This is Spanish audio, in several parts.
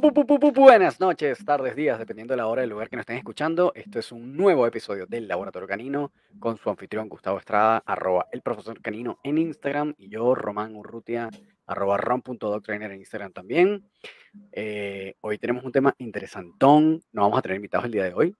Buenas noches, tardes, días, dependiendo de la hora y el lugar que nos estén escuchando. Esto es un nuevo episodio del Laboratorio Canino con su anfitrión Gustavo Estrada, arroba el profesor canino en Instagram y yo, Román Urrutia, arroba rom.doctrainer en Instagram también. Eh, hoy tenemos un tema interesantón. No vamos a tener invitados el día de hoy.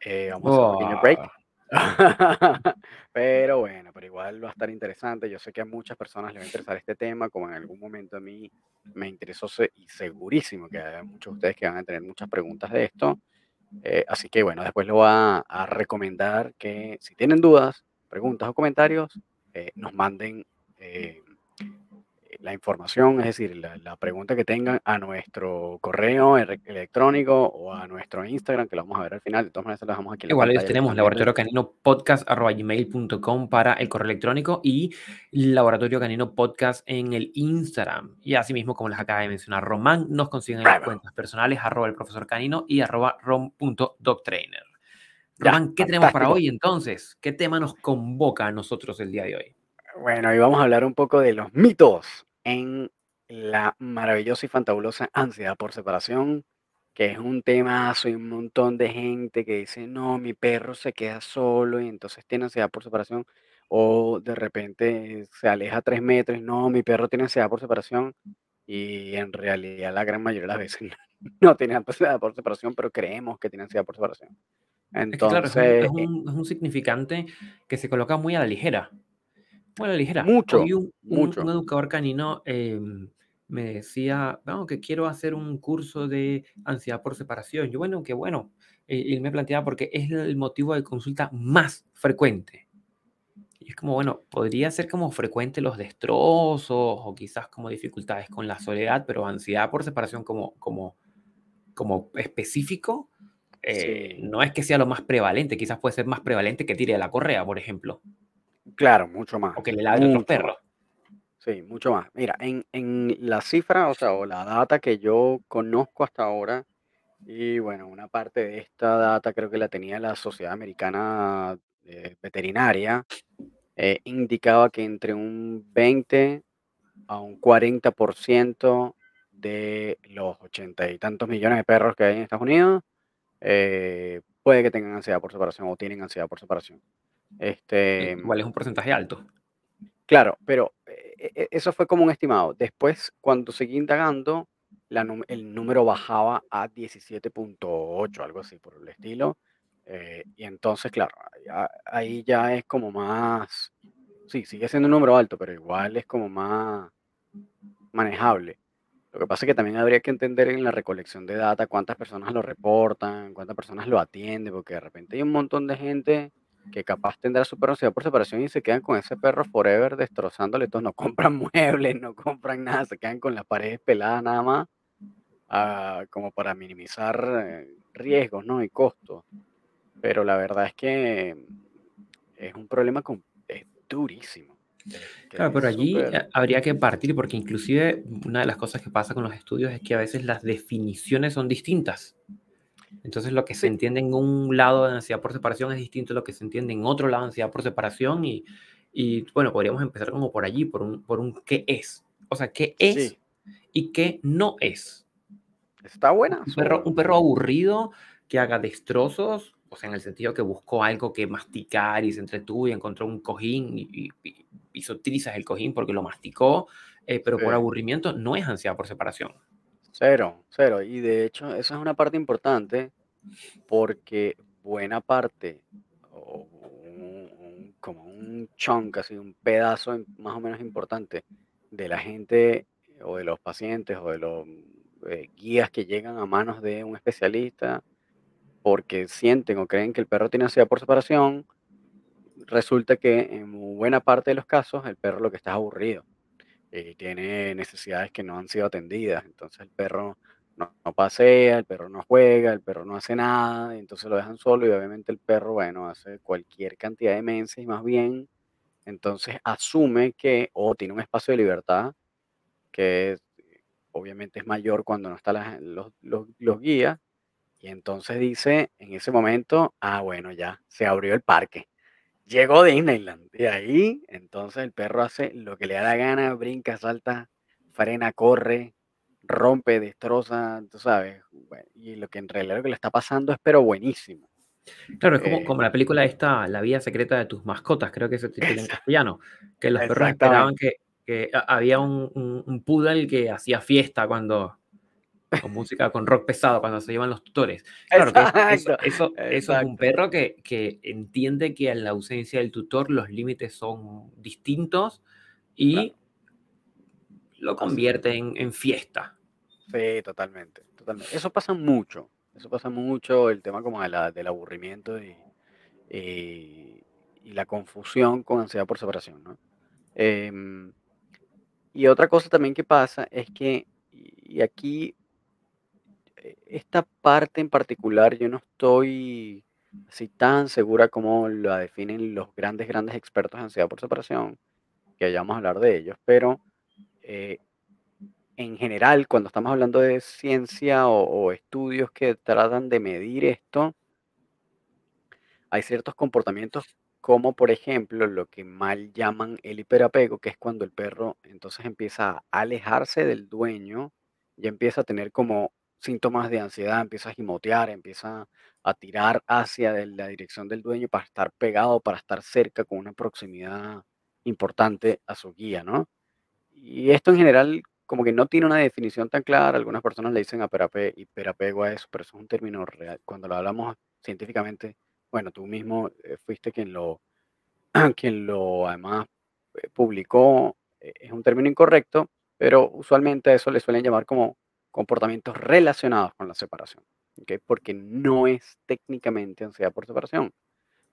Eh, vamos a hacer un pequeño break. pero bueno, pero igual va a estar interesante. Yo sé que a muchas personas les va a interesar este tema, como en algún momento a mí me interesó y segurísimo que hay muchos de ustedes que van a tener muchas preguntas de esto. Eh, así que bueno, después lo voy a, recomendar que si tienen dudas, preguntas o comentarios, eh, nos manden eh, la información, es decir, la, pregunta que tengan a nuestro correo electrónico o a nuestro Instagram, que lo vamos a ver al final. De todas maneras, lo dejamos aquí. Igual tenemos laboratorio canino podcast gmail.com para el correo electrónico y laboratorio canino podcast en el Instagram. Y así mismo, como les acaba de mencionar Román, nos consiguen en las cuentas personales arroba el profesor canino y arroba rom.doctrainer. Román, ¿qué tenemos para hoy entonces? ¿Qué tema nos convoca a nosotros el día de hoy? Bueno, hoy vamos a hablar un poco de los mitos en la maravillosa y fantabulosa ansiedad por separación, que es un tema, soy un montón de gente que dice, no, mi perro se queda solo y entonces tiene ansiedad por separación, o de repente se aleja tres metros, no, mi perro tiene ansiedad por separación, y en realidad la gran mayoría de las veces no tiene ansiedad por separación, pero creemos que tiene ansiedad por separación. Entonces, es, un, es un significante que se coloca muy a la ligera. Bueno, ligera. Mucho, un, mucho. un educador canino em, me decía, vamos, que quiero hacer un curso de ansiedad por separación. Yo, bueno, que bueno. Y él me planteaba porque es el motivo de consulta más frecuente. Y es como, bueno, podría ser como frecuente los destrozos o quizás como dificultades con la soledad, pero ansiedad por separación como, como, como específico, eh, no es que sea lo más prevalente, quizás puede ser más prevalente que tire de la correa, por ejemplo. Claro, mucho más. O que le ladren los perros. Sí, mucho más. Mira, en, en la cifra, o sea, o la data que yo conozco hasta ahora, y bueno, una parte de esta data creo que la tenía la Sociedad Americana Veterinaria, eh, indicaba que entre un 20 a un 40% de los ochenta y tantos millones de perros que hay en Estados Unidos eh, puede que tengan ansiedad por separación o tienen ansiedad por separación. Este, Igual es un porcentaje alto. Claro, pero eh, eh, eso fue como un estimado. Después, cuando seguí indagando, el número bajaba a 17.8, algo así por el estilo. Eh, y entonces, claro, ahí ya es como más, sí, sigue siendo un número alto, pero igual es como más manejable. Lo que pasa es que también habría que entender en la recolección de data cuántas personas lo reportan, cuántas personas lo atienden, porque de repente hay un montón de gente que capaz tendrá su perro por separación y se quedan con ese perro forever destrozándole todo. No compran muebles, no compran nada, se quedan con las paredes peladas nada más, ah, como para minimizar eh, riesgos ¿no? y costos. Pero la verdad es que es un problema con, es durísimo. Claro, pero allí eh, habría que partir porque inclusive una de las cosas que pasa con los estudios es que a veces las definiciones son distintas. Entonces lo que se entiende en un lado de ansiedad por separación es distinto a lo que se entiende en otro lado de ansiedad por separación y, y bueno, podríamos empezar como por allí, por un, por un qué es. O sea, qué es y qué no es. Está buena. Un perro, un perro aburrido que haga destrozos, o sea, en el sentido que buscó algo que masticar y se entretuvo y encontró un cojín y, y, hizo trizas el cojín porque lo masticó, eh, pero por aburrimiento no es ansiedad por separación. Cero, cero. Y de hecho, esa es una parte importante porque buena parte, o como un chunk, así un pedazo más o menos importante de la gente o de los pacientes o de los eh, guías que llegan a manos de un especialista porque sienten o creen que el perro tiene ansiedad por separación, resulta que en buena parte de los casos el perro lo que está es aburrido. Eh, tiene necesidades que no han sido atendidas. Entonces el perro no, pasea, el perro no juega, el perro no hace nada, entonces lo dejan solo y obviamente el perro, bueno, hace cualquier cantidad de mensajes y más bien, entonces asume que o tiene un espacio de libertad que obviamente es mayor cuando no están los, los, los guías y entonces dice en ese momento, ah, bueno, ya se abrió el parque Llegó Disneyland. Y ahí, entonces el perro hace lo que le da la gana, brinca, salta, frena, corre, rompe, destroza, tú sabes, y lo que en realidad lo que le está pasando es pero buenísimo. Claro, es como Eh como la película esta, La vida secreta de tus mascotas, creo que se titula en castellano, que los perros esperaban que que ha había un un un poodle que hacía fiesta cuando con música, con rock pesado, cuando se iban los tutores. Claro que eso eso es un perro que que entiende que en la ausencia del tutor los límites son distintos Claro. y lo convierte en en fiesta. Sí, totalmente, totalmente. Eso pasa mucho, eso pasa mucho, el tema como de la del aburrimiento y y y la confusión con ansiedad por separación, ¿no? Em y otra cosa también que pasa es que, y aquí esta parte en particular, yo no estoy así tan segura como la definen los grandes, grandes expertos en ansiedad por separación, que ya vamos a hablar de ellos, pero, eh, en general, cuando estamos hablando de ciencia o estudios que tratan de medir esto hay ciertos comportamientos, como por ejemplo, lo que mal llaman el hiperapego, que es cuando el perro entonces empieza a alejarse del dueño, ya empieza a tener como síntomas de ansiedad, empieza a gimotear, empieza a tirar hacia la dirección del dueño para estar pegado, para estar cerca con una proximidad importante a su guía, ¿no? Y esto en general como que no tiene una definición tan clara, algunas personas le dicen aperape hiperapego a eso, pero eso es un término real. Cuando lo hablamos científicamente, bueno, tú mismo, eh, fuiste quien lo quien lo además, eh, publicó, e es un término incorrecto, pero usualmente a eso le suelen llamar como comportamientos relacionados con la separación. Porque no es técnicamente ansiedad por separación.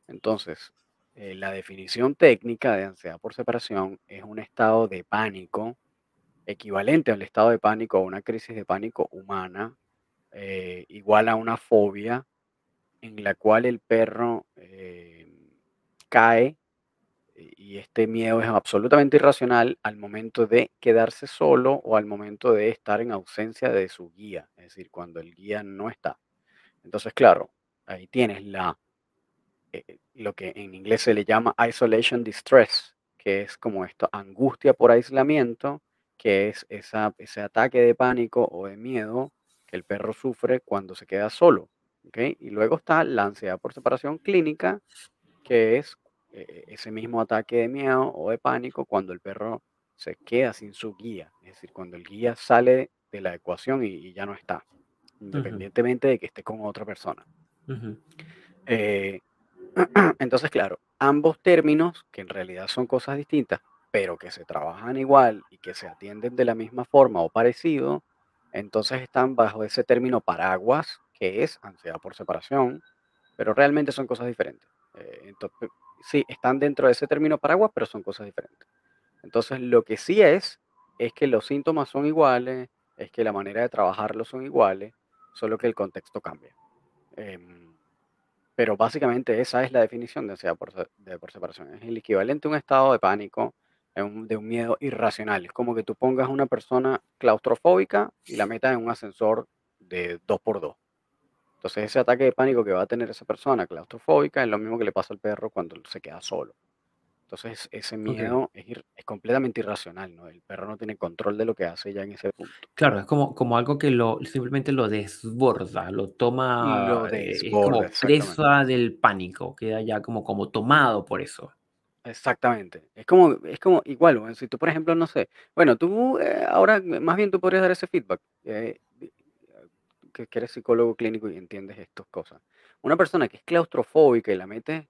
Entonces, eh, la definición técnica de ansiedad por separación es un estado de pánico equivalente al estado de pánico o una crisis de pánico humana, eh, igual a una fobia en la cual el perro, em, cae, y este miedo es absolutamente irracional al momento de quedarse solo o al momento de estar en ausencia de su guía, es decir, cuando el guía no está. Entonces, claro, ahí tienes la eh eh, lo que en inglés se le llama isolation distress, que es como esto, angustia por aislamiento, que es esa ese ataque de pánico o de miedo que el perro sufre cuando se queda solo, ¿okey? Y luego está la ansiedad por separación clínica, que es e e ese mismo ataque de miedo o de pánico cuando el perro se queda sin su guía, es decir, cuando el guía sale de la ecuación y y ya no está, independientemente de que esté con otra persona. Eh, entonces, claro, ambos términos, que en realidad son cosas distintas, pero que se trabajan igual y que se atienden de la misma forma o parecido, entonces están bajo ese término paraguas, que es ansiedad por separación, pero realmente son cosas diferentes. Eh, ento p sí, están dentro de ese término paraguas, pero son cosas diferentes. Entonces, lo que sí es, es que los síntomas son iguales, es que la manera de trabajarlos son iguales, solo que el contexto cambia. Em, pero básicamente esa es la definición de ansiedad por separación. Es el equivalente a un estado de pánico, de un de un miedo irracional. Es como que tú pongas a una persona claustrofóbica y la metas en un ascensor de 2 por 2. Entonces, ese ataque de pánico que va a tener esa persona claustrofóbica es lo mismo que le pasa al perro cuando se queda solo. Entonces, ese miedo es ir es completamente irracional, ¿no? El perro no tiene control de lo que hace ya en ese punto. Claro, es como como algo que lo simplemente lo desborda, lo toma, Lo eh, es desborda, como exactamente. presa del pánico, queda ya como como tomado por eso. Exactamente. Es como es como igual, bueno, si tú, por ejemplo, no sé, bueno, tú, eh, ahora más bien tú podrías dar ese feedback, eh, que eres psicólogo clínico y entiendes estas cosas. Una persona que es claustrofóbica y la metes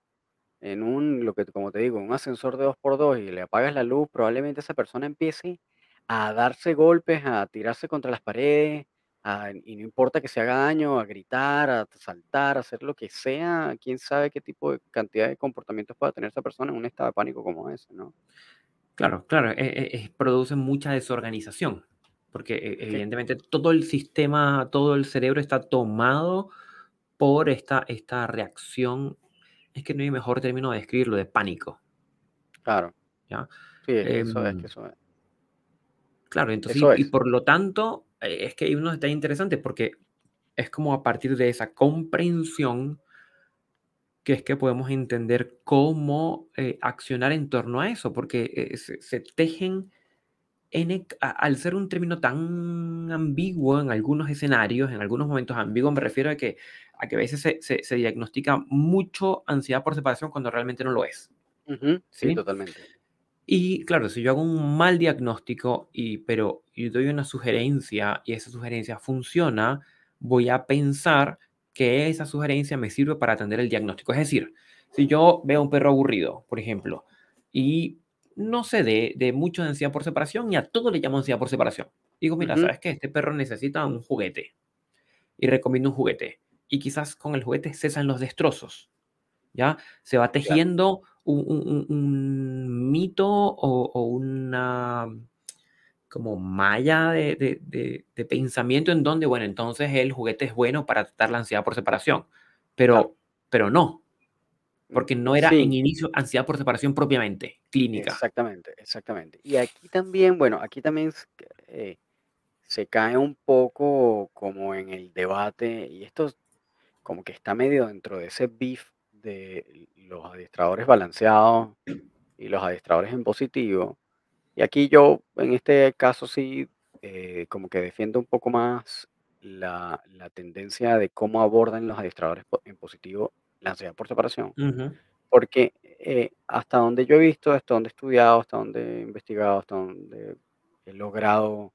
en un, lo que como te digo, un ascensor de 2 por 2 y le apagas la luz, probablemente esa persona empiece a darse golpes, a tirarse contra las paredes, y no importa que se haga daño, a gritar, a saltar, a hacer lo que sea, quién sabe qué tipo de cantidad de comportamientos pueda tener esa persona en un estado de pánico como ese, ¿no? Claro, claro, e e produce mucha desorganización, porque e que evidentemente todo el sistema, todo el cerebro está tomado por esta esta reacción, es que no hay mejor término de describirlo, de pánico. claro, ¿Ya? sí, eso es que Em, eso es claro, entonces, y por lo tanto, eh, es que hay unos detalles interesantes, porque es como a partir de esa comprensión que es que podemos entender cómo, eh, accionar en torno a eso, porque, eh, se se tejen en e a al ser un término tan ambiguo en algunos escenarios, en algunos momentos ambiguo, me refiero a que a que a veces se se se diagnostica mucho ansiedad por separación cuando realmente no lo es, sí, ¿sí? totalmente. Y claro, si yo hago un mal diagnóstico y pero y doy una sugerencia y esa sugerencia funciona, voy a pensar que esa sugerencia me sirve para atender el diagnóstico. Es decir, si yo veo un perro aburrido, por ejemplo, y no sé de, de mucho de ansiedad por separación y a todo le llamo ansiedad por separación. Digo, mira, Ujú, ¿sabes qué? Este perro necesita un juguete y recomiendo un juguete. Y quizás con el juguete cesan los destrozos. ¿ya? Se va tejiendo un, un- un- un mito o, o una como malla de, de- de- de pensamiento en donde, bueno, entonces el juguete es bueno para tratar la ansiedad por separación, Claro. pero, pero no, porque no era en inicio ansiedad por separación propiamente, clínica. exactamente, exactamente. Y aquí también, bueno, aquí también eh, se cae un poco como en el debate, y esto como que está medio dentro de ese beef de los adiestradores balanceados y los adiestradores en positivo. Y aquí yo, en este caso sí, eh, como que defiendo un poco más la la tendencia de cómo abordan los adiestradores en positivo la ansiedad por separación. Porque, eh, hasta donde yo he visto, hasta donde he estudiado, hasta donde he investigado, hasta donde he logrado,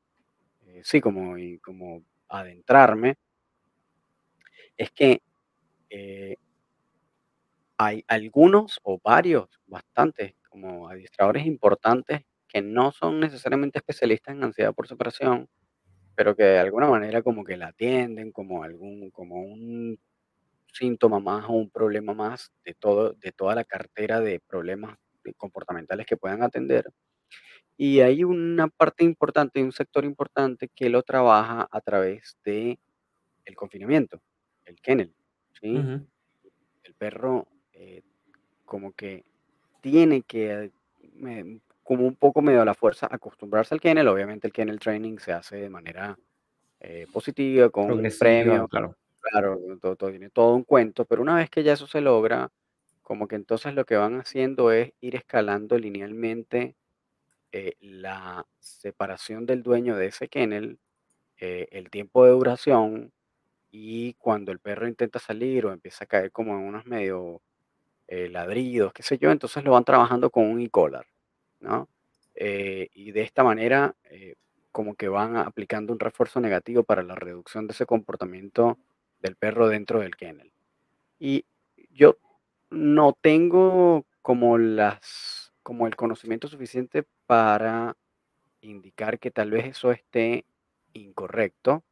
eh, sí, como y como adentrarme, es que, eh, hay algunos o varios, bastantes, como adiestradores importantes que no son necesariamente especialistas en ansiedad por separación, pero que de alguna manera como que la atienden como algún como un síntoma más o un problema más de todo de toda la cartera de problemas, comportamentales que puedan atender. Y hay una parte importante, un sector importante que lo trabaja a través de el confinamiento, el kennel, ¿sí? ujú, El perro, eh, como que tiene que, me como un poco medio a la fuerza acostumbrarse al kennel. Obviamente, el kennel training se hace de manera, eh, positiva, con un Progresiva, premio, claro. Claro, todo todo tiene todo un cuento, pero una vez que ya eso se logra, como que entonces lo que van haciendo es ir escalando linealmente eh, la separación del dueño de ese kennel, eh, el tiempo de duración y cuando el perro intenta salir o empieza a caer como en unos medio eh, ladridos, qué sé yo, entonces lo van trabajando con un e-collar, ¿no? Eh, y de esta manera, eh, como que van aplicando un refuerzo negativo para la reducción de ese comportamiento del perro dentro del kennel. Y yo no tengo como las, como el conocimiento suficiente para indicar que tal vez eso esté incorrecto,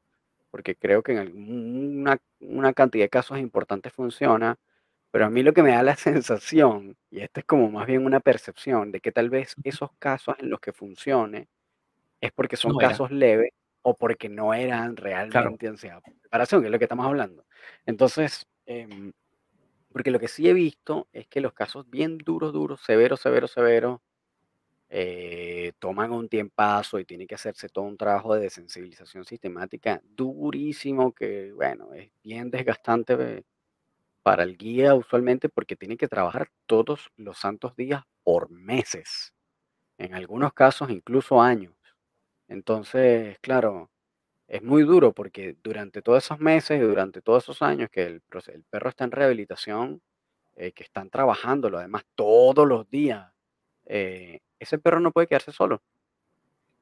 porque creo que en alguna una cantidad de casos importantes funciona, pero a mí lo que me da la sensación, y esto es como más bien una percepción, de que tal vez esos casos en los que funcione es porque son No casos leves o porque no eran claro. realmente ansiedad por separación, que es lo que estamos hablando. Entonces, em, porque lo que sí he visto es que los casos bien duros, duros, severos, severos, severos, eh, toman un tiempazo y tiene que hacerse todo un trabajo de desensibilización sistemática durísimo que, bueno, es bien desgastante para el guía usualmente porque tiene que trabajar todos los santos días por meses, en algunos casos incluso años. Entonces, claro, es muy duro porque durante todos esos meses y durante todos esos años que el, perro está en rehabilitación, eh, que están trabajándolo además todos los días, eh, ese perro no puede quedarse solo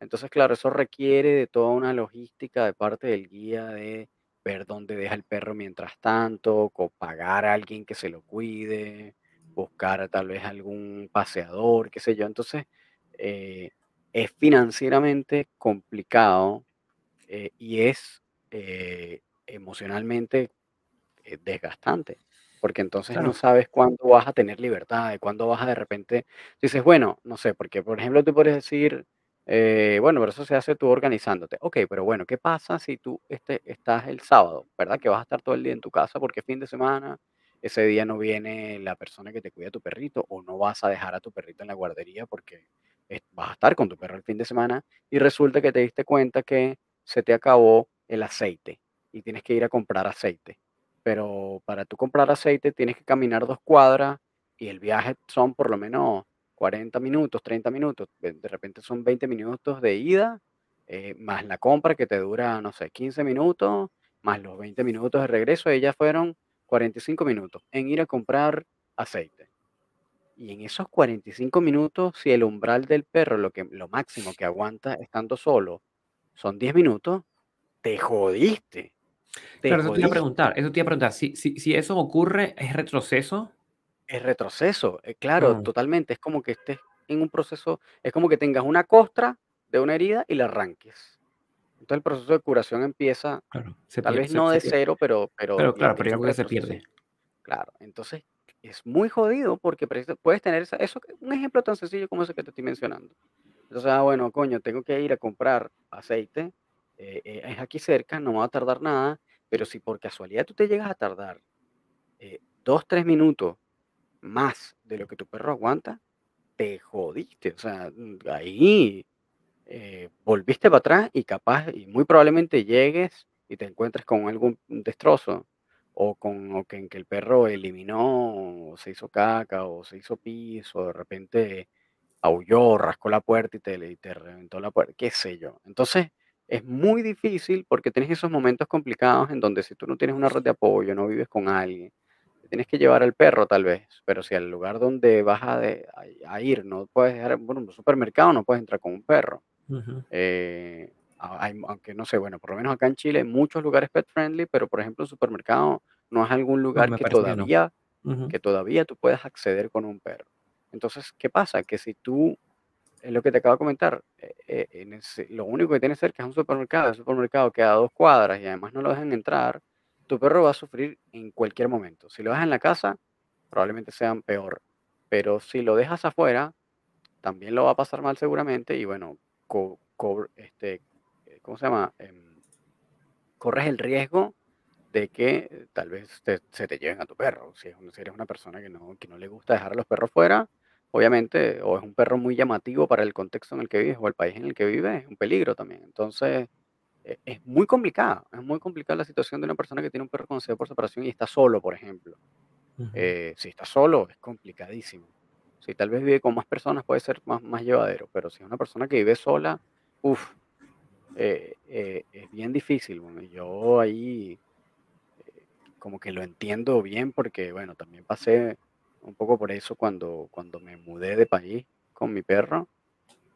entonces, claro, eso requiere de toda una logística de parte del guía de ver dónde deja el perro mientras tanto, pagar a alguien que se lo cuide, buscar tal vez algún paseador, qué sé yo. Entonces, eh, es financieramente complicado eh, y es eh, emocionalmente eh, desgastante, porque entonces no sabes cuándo vas a tener libertad, de cuándo vas a de repente, dices, bueno, no sé, porque por ejemplo tú puedes decir, bueno, pero eso se hace tú organizándote. Ok, pero bueno, ¿qué pasa si tú este, estás el sábado, ¿verdad? Que vas a estar todo el día en tu casa porque es fin de semana, ese día no viene la persona que te cuida a tu perrito o no vas a dejar a tu perrito en la guardería porque vas a estar con tu perro el fin de semana y resulta que te diste cuenta que se te acabó el aceite y tienes que ir a comprar aceite pero para tú comprar aceite tienes que caminar 2 cuadras y el viaje son por lo menos 40 minutos, 30 minutos, de repente son 20 minutos de ida, eh, más la compra que te dura, no sé, 15 minutos, más los 20 minutos de regreso, ya fueron 45 minutos en ir a comprar aceite. Y en esos 45 minutos, si el umbral del perro, lo que lo máximo que aguanta estando solo son 10 minutos, te jodiste, te Claro, eso te iba a jodiste. preguntar, eso te iba a preguntar, si si si eso ocurre, ¿es retroceso? Es retroceso, eh, claro, Mm, totalmente. Es como que estés en un proceso, es como que tengas una costra de una herida y la arranques. Entonces el proceso de curación empieza, claro, se tal pierde vez se no se de pierde. cero, pero, pero Pero claro, pero creo que se pierde. Claro, entonces es muy jodido porque puedes tener esa- eso, un ejemplo tan sencillo como ese que te estoy mencionando. Entonces, ah, bueno, coño, tengo que ir a comprar aceite, eh, eh, es aquí cerca, no me va a tardar nada, pero si por casualidad tú te llegas a tardar eh, dos, tres minutos más de lo que tu perro aguanta, te jodiste, o sea, mm, ahí, eh, volviste para atrás y capaz y muy probablemente llegues y te encuentres con algún destrozo, o con o que en que el perro eliminó, o se hizo caca, o se hizo pis, o de repente aulló, rascó la puerta y te y te reventó la puerta, qué sé yo. Entonces, es muy difícil porque tienes esos momentos complicados en donde si tú no tienes una red de apoyo, no vives con alguien, tienes que llevar al perro tal vez, pero si al lugar donde vas a de a a ir no puedes dejar bueno, en un supermercado no puedes entrar con un perro. Eh, a hay aunque no sé, bueno, por lo menos acá en Chile hay muchos lugares pet friendly, pero, por ejemplo, un supermercado no es algún No, lugar me que parece que no. todavía Ujú, que todavía tú puedas acceder con un perro. Entonces, ¿qué pasa? Que si tú es lo que te acabo de comentar, eh eh, en ese lo único que tienes cerca es un supermercado, el supermercado queda a 2 cuadras y además no lo dejan entrar, tu perro va a sufrir en cualquier momento. Si lo dejas en la casa, probablemente sea peor, pero si lo dejas afuera, también lo va a pasar mal seguramente y bueno, co este, ¿cómo se llama? Em, corres el riesgo de que tal vez te se te lleven a tu perro. Si es si eres una persona que no que no le gusta dejar a los perros fuera, obviamente, o es un perro muy llamativo para el contexto en el que vives o el país en el que vives, es un peligro también. Entonces, e es muy complicado, es muy complicada la situación de una persona que tiene un perro con ansiedad por separación y está solo, por ejemplo. Eh, si está solo, es complicadísimo. Si tal vez vive con más personas, puede ser más más llevadero, pero si es una persona que vive sola, uf, eh eh, es bien difícil. Bueno, yo ahí eh, como que lo entiendo bien porque, bueno, también pasé un poco por eso cuando, cuando me mudé de país con mi perro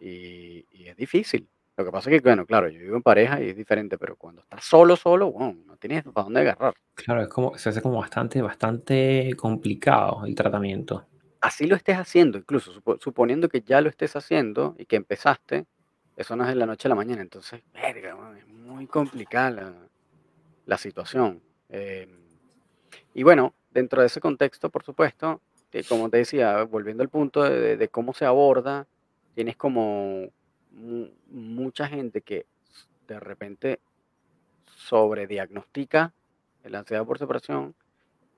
y, y es difícil. Lo que pasa es que, bueno, claro, yo vivo en pareja y es diferente, pero cuando estás solo, solo, wow, no tienes para dónde agarrar. Claro, es como se hace como bastante bastante complicado el tratamiento. Así lo estés haciendo, incluso supo- suponiendo que ya lo estés haciendo y que empezaste, eso no es de la noche a la mañana, entonces, verga, weón, es muy complicada la, la situación. Em, Y bueno, dentro de ese contexto, por supuesto, que como te decía, volviendo al punto de, de- cómo se aborda, tienes como mu- mucha gente que de repente sobrediagnostica la ansiedad por separación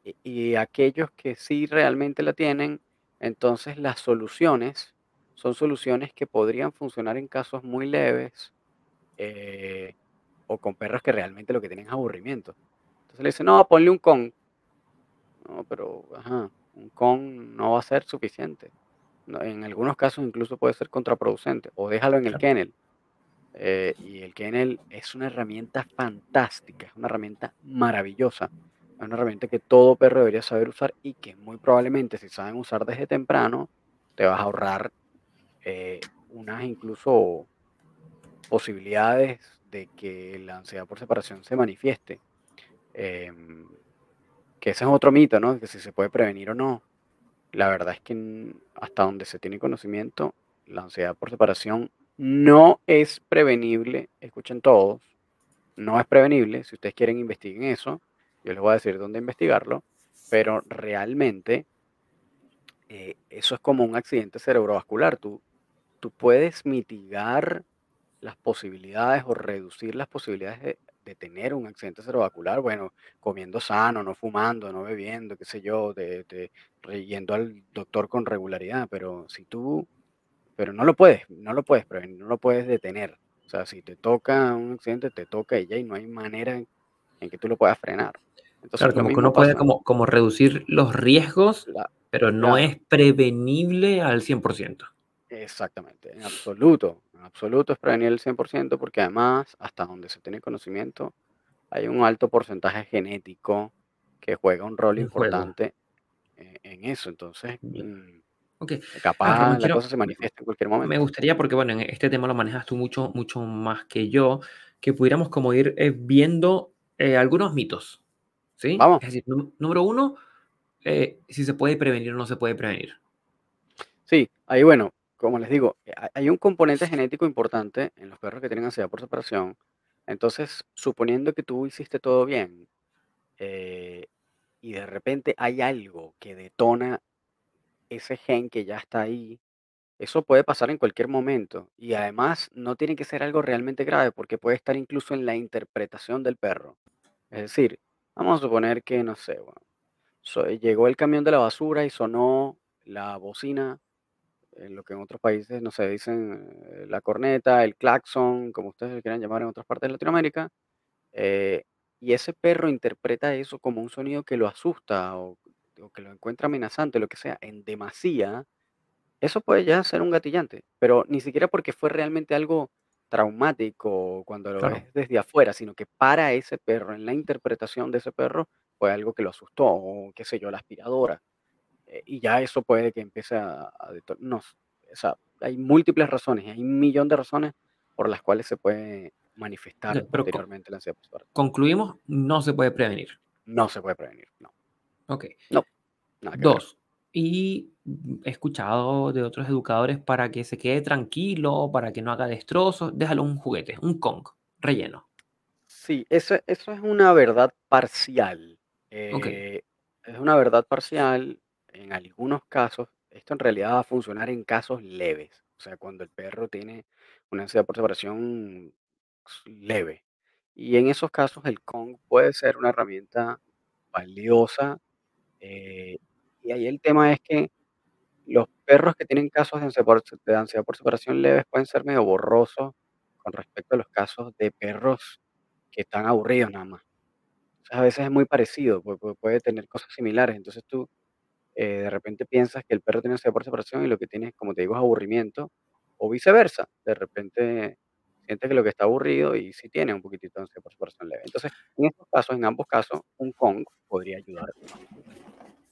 y, y aquellos que sí realmente la tienen, entonces las soluciones son soluciones que podrían funcionar en casos muy leves eh, o con perros que realmente lo que tienen es aburrimiento. Entonces le dicen, no, ponle un con. No, pero, ajá, un con no va a ser suficiente. No, en algunos casos incluso puede ser contraproducente. O déjalo en el Claro, kennel. eh, y el kennel es una herramienta fantástica, es una herramienta maravillosa. Es una herramienta que todo perro debería saber usar y que muy probablemente si saben usar desde temprano, te vas a ahorrar eh, unas incluso posibilidades de que la ansiedad por separación se manifieste. Em, que ese es otro mito, ¿no? Que si se puede prevenir o no. La verdad es que hasta donde se tiene conocimiento, la ansiedad por separación no es prevenible. Escuchen todos, no es prevenible. Si ustedes quieren investiguen eso, yo les voy a decir dónde investigarlo, pero realmente eh, eso es como un accidente cerebrovascular. Tú, tú puedes mitigar las posibilidades o reducir las posibilidades de, de tener un accidente cerebrovascular, bueno, comiendo sano, no fumando, no bebiendo, qué sé yo, de, de- yendo al doctor con regularidad, pero si tú, pero no lo puedes, no lo puedes prevenir, no lo puedes detener. O sea, si te toca un accidente, te toca y ya, y no hay manera en, en que tú lo puedas frenar. Entonces, claro, como que uno puede como como reducir los riesgos pero no Claro, es prevenible al 100%. Exactamente, en absoluto, en absoluto es prevenir el 100% porque además, hasta donde se tiene conocimiento, hay un alto porcentaje genético que juega un rol juego. importante e en eso. Entonces, mm, Okey. Ah, capaz Ramón, la quiero cosa se me manifiesta en cualquier me momento. gustaría, porque, bueno, en este tema lo manejas tú mucho mucho más que yo, que pudiéramos como ir, eh, viendo, eh, algunos mitos, ¿sí? Vamos. Es decir, nú número uno, eh, si se puede prevenir o no se puede prevenir. Sí, ahí bueno, como les digo, eh, ha hay un componente genético importante en los perros que tienen ansiedad por separación. Entonces, suponiendo que tú hiciste todo bien, eh, y de repente hay algo que detona ese gen que ya está ahí, eso puede pasar en cualquier momento. Y además no tiene que ser algo realmente grave, porque puede estar incluso en la interpretación del perro. Es decir, vamos a suponer que, no sé, llegó el camión de la basura y sonó la bocina en lo que en otros países, no sé, dicen eh, la corneta, el claxon, como ustedes le quieran llamar en otras partes de Latinoamérica, eh, y ese perro interpreta eso como un sonido que lo asusta o, o que lo encuentra amenazante, lo que sea, en demasía, eso puede ya ser un gatillante, pero ni siquiera porque fue realmente algo traumático cuando lo Claro. ves desde afuera, sino que para ese perro, en la interpretación de ese perro, fue algo que lo asustó, o qué sé yo, la aspiradora eh, y ya eso puede que empiece a, a no, o sea, hay múltiples razones, hay un millón de razones por las cuales se puede manifestar pero co posteriormente la ansiedad postparto. concluimos, no se puede prevenir. No se puede prevenir, no, Okey. no, que ver. 2. y, he escuchado de otros educadores para que se quede tranquilo, para que no haga destrozos, déjalo un juguete, un Kong relleno. Sí, eso, eso es una verdad parcial. Eh, es una verdad parcial en algunos casos. Esto en realidad va a funcionar en casos leves. O sea, cuando el perro tiene una ansiedad por separación leve. Y en esos casos el Kong puede ser una herramienta valiosa. eh, y ahí el tema es que los perros que tienen casos de ansiedad por, de ansiedad por separación leves pueden ser medio borrosos con respecto a los casos de perros que están aburridos nada más. Entonces, a veces es muy parecido, pue pue puede tener cosas similares. Entonces tú, eh, de repente piensas que el perro tiene ansiedad por separación y lo que tiene, como te digo, es aburrimiento, o viceversa. De repente sientes que lo que está aburrido y sí tiene un poquitito de ansiedad por separación leve. Entonces, en estos casos, en ambos casos, un Kong podría ayudar.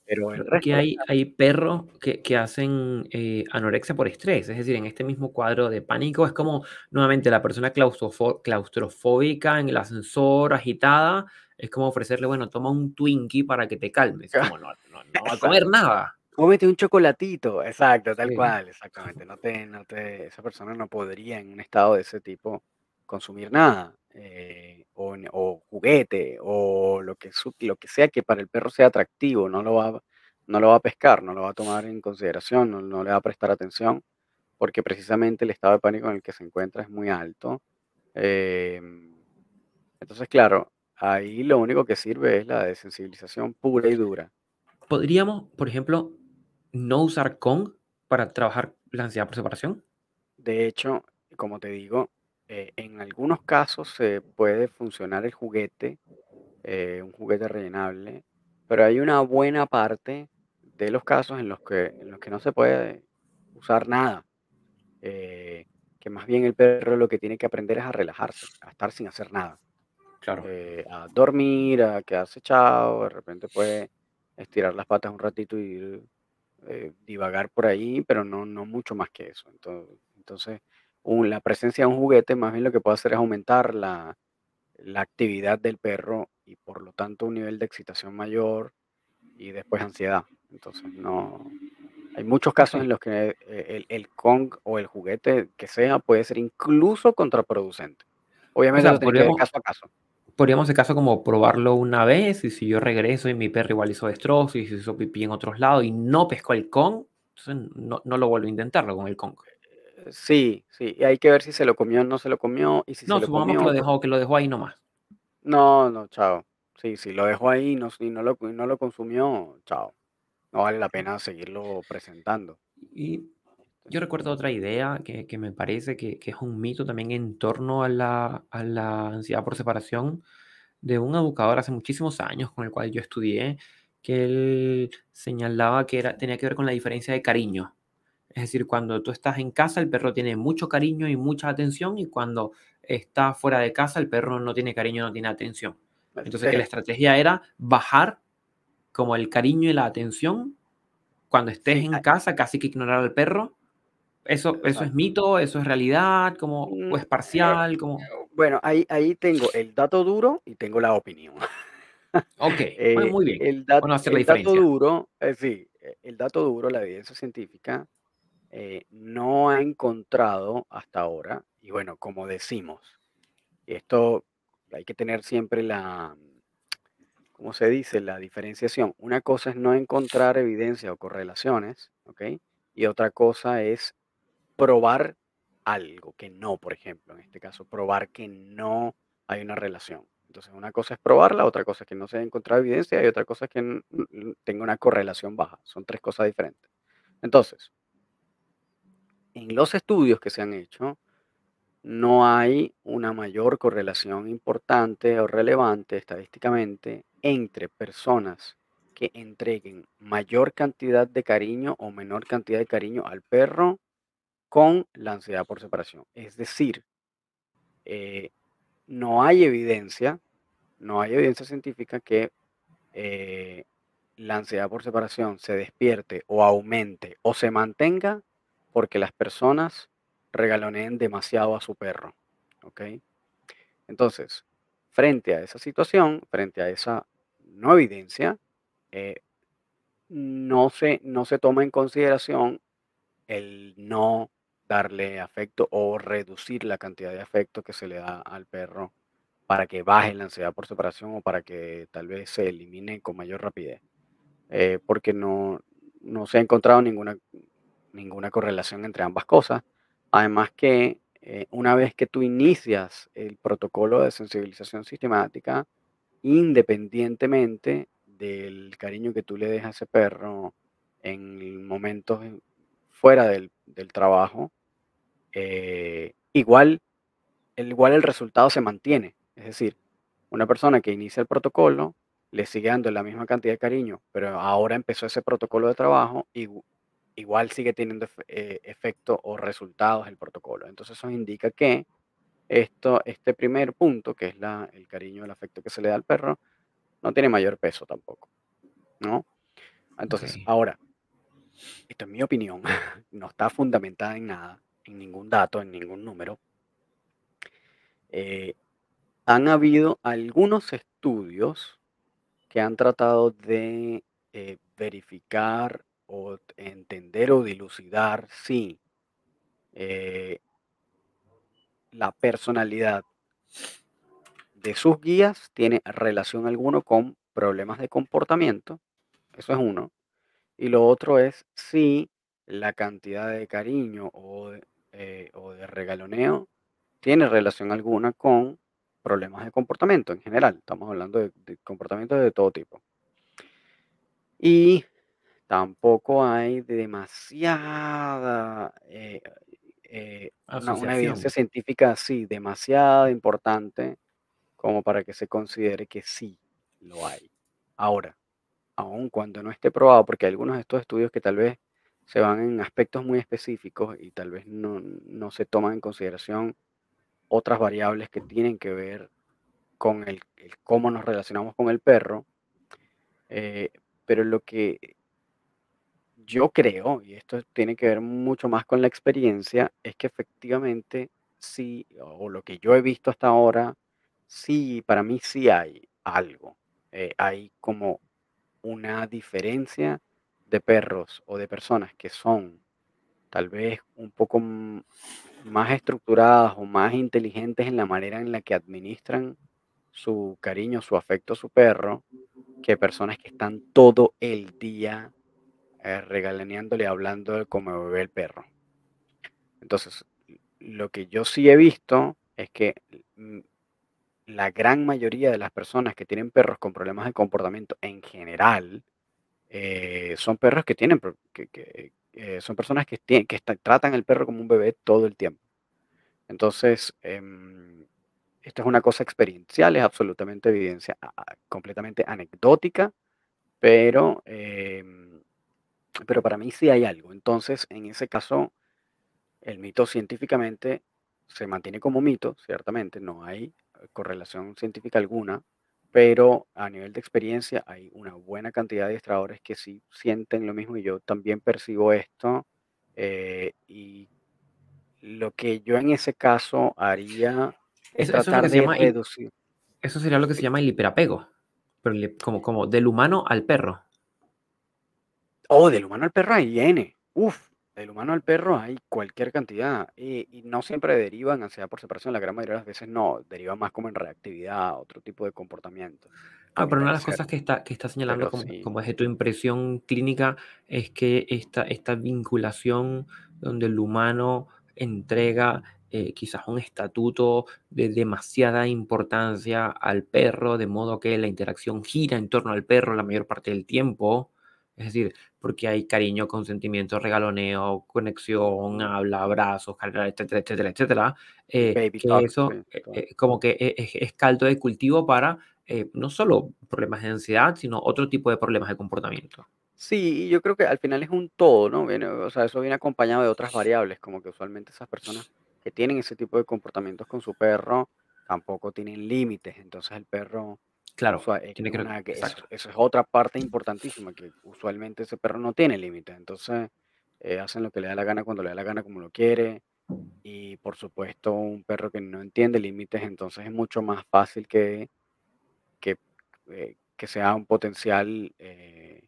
Pero el que hay hay perros que que hacen, eh, anorexia por estrés, es decir, en este mismo cuadro de pánico es como, nuevamente, la persona claustrofóbica en el ascensor, agitada, es como ofrecerle, bueno, toma un Twinkie para que te calmes, como no no no va a comer nada. Cómete un chocolatito, exacto, tal Sí, cual, exactamente. No te no te esa persona no podría en un estado de ese tipo consumir nada, eh, o juguete, o lo que lo que sea que para el perro sea atractivo, no lo va a- no lo va a pescar, no lo va a tomar en consideración, no no le va a prestar atención, porque precisamente el estado de pánico en el que se encuentra es muy alto. Em, entonces, claro, ahí lo único que sirve es la desensibilización pura y dura. podríamos, por ejemplo, no usar Kong para trabajar la ansiedad por separación. De hecho, como te digo, eh, en algunos casos se puede funcionar el juguete, eh, un juguete rellenable, pero hay una buena parte de los casos en los que, en los que no se puede usar nada, eh, que más bien el perro lo que tiene que aprender es a relajarse, a estar sin hacer nada, Claro. eh, a dormir, a quedarse echado, de repente puede estirar las patas un ratito y eh, divagar por ahí, pero no, no mucho más que eso. Entonces, entonces un- la presencia de un juguete más bien lo que puede hacer es aumentar la, la actividad del perro y por lo tanto un nivel de excitación mayor y después ansiedad. Entonces no, hay muchos casos en los que eh, el, el Kong o el juguete que sea puede ser incluso contraproducente. O Obviamente eso sea, que podríamos caso a caso. podríamos, en caso, como probarlo una vez, y si yo regreso y mi perro igual hizo destrozos, y hizo pipí en otros lados y no pescó el Kong, entonces no no lo vuelvo a intentarlo con el Kong. Sí, sí, y hay que ver si se lo comió o no se lo comió, y si se No, lo supongamos que comió, lo dejó que lo dejó ahí nomás. No, no, chao. Sí, sí, lo dejó ahí, no, y no lo, y no lo consumió, chao. No vale la pena seguirlo presentando. Y yo recuerdo otra idea que que me parece que que es un mito también en torno a la a la ansiedad por separación, de un educador hace muchísimos años con el cual yo estudié, que él señalaba que era, tenía que ver con la diferencia de cariño. Es decir, cuando tú estás en casa, el perro tiene mucho cariño y mucha atención, y cuando está fuera de casa, el perro no tiene cariño, no tiene atención. Entonces, que la estrategia era bajar como el cariño y la atención cuando estés en casa, casi que ignorar al perro. Eso, eso es mito, eso es realidad, como, o es Mm, parcial, como. Bueno, ahí, ahí tengo el dato duro y tengo la opinión. Ok, Eh, muy bien. el, dat- hacer la dato duro, eh, sí, eh, el dato duro, la evidencia científica, eh, no ha encontrado hasta ahora, y bueno, como decimos, esto hay que tener siempre la, ¿cómo se dice? La diferenciación. Una cosa es no encontrar evidencia o correlaciones, ¿ok? Y otra cosa es probar algo que no, por ejemplo, en este caso, probar que no hay una relación. Entonces, una cosa es probarla, otra cosa es que no se haya encontrado evidencia y otra cosa es que tenga una correlación baja. Son tres cosas diferentes. Entonces, en los estudios que se han hecho, no hay una mayor correlación importante o relevante estadísticamente entre personas que entreguen mayor cantidad de cariño o menor cantidad de cariño al perro con la ansiedad por separación. Es decir, eh, no hay evidencia, no hay evidencia científica que eh, la ansiedad por separación se despierte o aumente o se mantenga porque las personas regaloneen demasiado a su perro. Entonces, frente a esa situación, frente a esa no evidencia, eh, no, se, no se toma en consideración el no darle afecto o reducir la cantidad de afecto que se le da al perro para que baje la ansiedad por separación o para que tal vez se elimine con mayor rapidez, eh, porque no, no se ha encontrado ninguna, ninguna correlación entre ambas cosas. Además que eh, una vez que tú inicias el protocolo de sensibilización sistemática, independientemente del cariño que tú le dejas a ese perro en momentos en- fuera del, del trabajo, eh, igual, el, igual el resultado se mantiene. Es decir, una persona que inicia el protocolo le sigue dando la misma cantidad de cariño, pero ahora empezó ese protocolo de trabajo y igual sigue teniendo eh, efecto o resultados el protocolo. Entonces eso indica que esto, este primer punto, que es la, el cariño, el afecto que se le da al perro, no tiene mayor peso tampoco, ¿no? Entonces, ahora, esto es mi opinión, no está fundamentada en nada, en ningún dato, en ningún número. Eh, han habido algunos estudios que han tratado de eh, verificar o entender o dilucidar si eh, la personalidad de sus guías tiene relación alguna con problemas de comportamiento, eso es uno. Y lo otro es si la cantidad de cariño o de, eh, o de regaloneo tiene relación alguna con problemas de comportamiento en general. Estamos hablando de, de comportamientos de todo tipo. Y tampoco hay demasiada, eh, eh, una, una evidencia científica así, demasiado importante como para que se considere que sí lo hay. Ahora, aun cuando no esté probado, porque hay algunos de estos estudios que tal vez se van en aspectos muy específicos y tal vez no, no se toman en consideración otras variables que tienen que ver con el, el cómo nos relacionamos con el perro. eh, pero lo que yo creo, y esto tiene que ver mucho más con la experiencia, es que efectivamente sí, o lo que yo he visto hasta ahora, sí, para mí sí hay algo. eh, hay como una diferencia de perros o de personas que son tal vez un poco más estructuradas o más inteligentes en la manera en la que administran su cariño, su afecto a su perro, que personas que están todo el día eh, regalaneándole, hablando de cómo bebe el perro. Entonces, lo que yo sí he visto es que mm, la gran mayoría de las personas que tienen perros con problemas de comportamiento en general, eh, son perros que tienen, que, eh, son personas que, tien- que tratan al perro como un bebé todo el tiempo. Entonces, em, esto es una cosa experiencial, es absolutamente evidencia, completamente anecdótica, pero, em, pero para mí sí hay algo. Entonces, en ese caso, el mito científicamente se mantiene como mito, ciertamente, no hay eh, correlación científica alguna, pero a nivel de experiencia hay una buena cantidad de adiestradores que sí sienten lo mismo y yo también percibo esto. eh, y lo que yo en ese caso haría es Eso, tratar de llama, reducir. eso sería lo que se llama el hiperapego, pero como, como del humano al perro. Oh, del humano al perro hay N. Uf, del humano al perro hay cualquier cantidad. Y, y no siempre derivan ansiedad por separación, la gran mayoría de las veces no, deriva más como en reactividad, otro tipo de comportamiento, Ah, pero una de las cosas que está, que está señalando como, sí, como desde tu impresión clínica es que esta, esta vinculación donde el humano entrega eh, quizás un estatuto de demasiada importancia al perro, de modo que la interacción gira en torno al perro la mayor parte del tiempo. Es decir, porque hay cariño, consentimiento, regaloneo, conexión, habla, abrazos, etcétera, etcétera, etcétera. eh, baby que talk, eso sí, eh, todo. eh, como que e- es, es caldo de cultivo para eh, no solo problemas de ansiedad, sino otro tipo de problemas de comportamiento. Sí, y yo creo que al final es un todo, ¿no? Viene, o sea, eso viene acompañado de otras variables, como que usualmente esas personas que tienen ese tipo de comportamientos con su perro tampoco tienen límites, entonces el perro Claro, es tiene que... una, que eso, es otra parte importantísima, que usualmente ese perro no tiene límites, entonces eh, hacen lo que le da la gana cuando le da la gana, como lo quiere, y por supuesto un perro que no entiende límites, entonces es mucho más fácil que, que, eh, que sea un potencial... eh,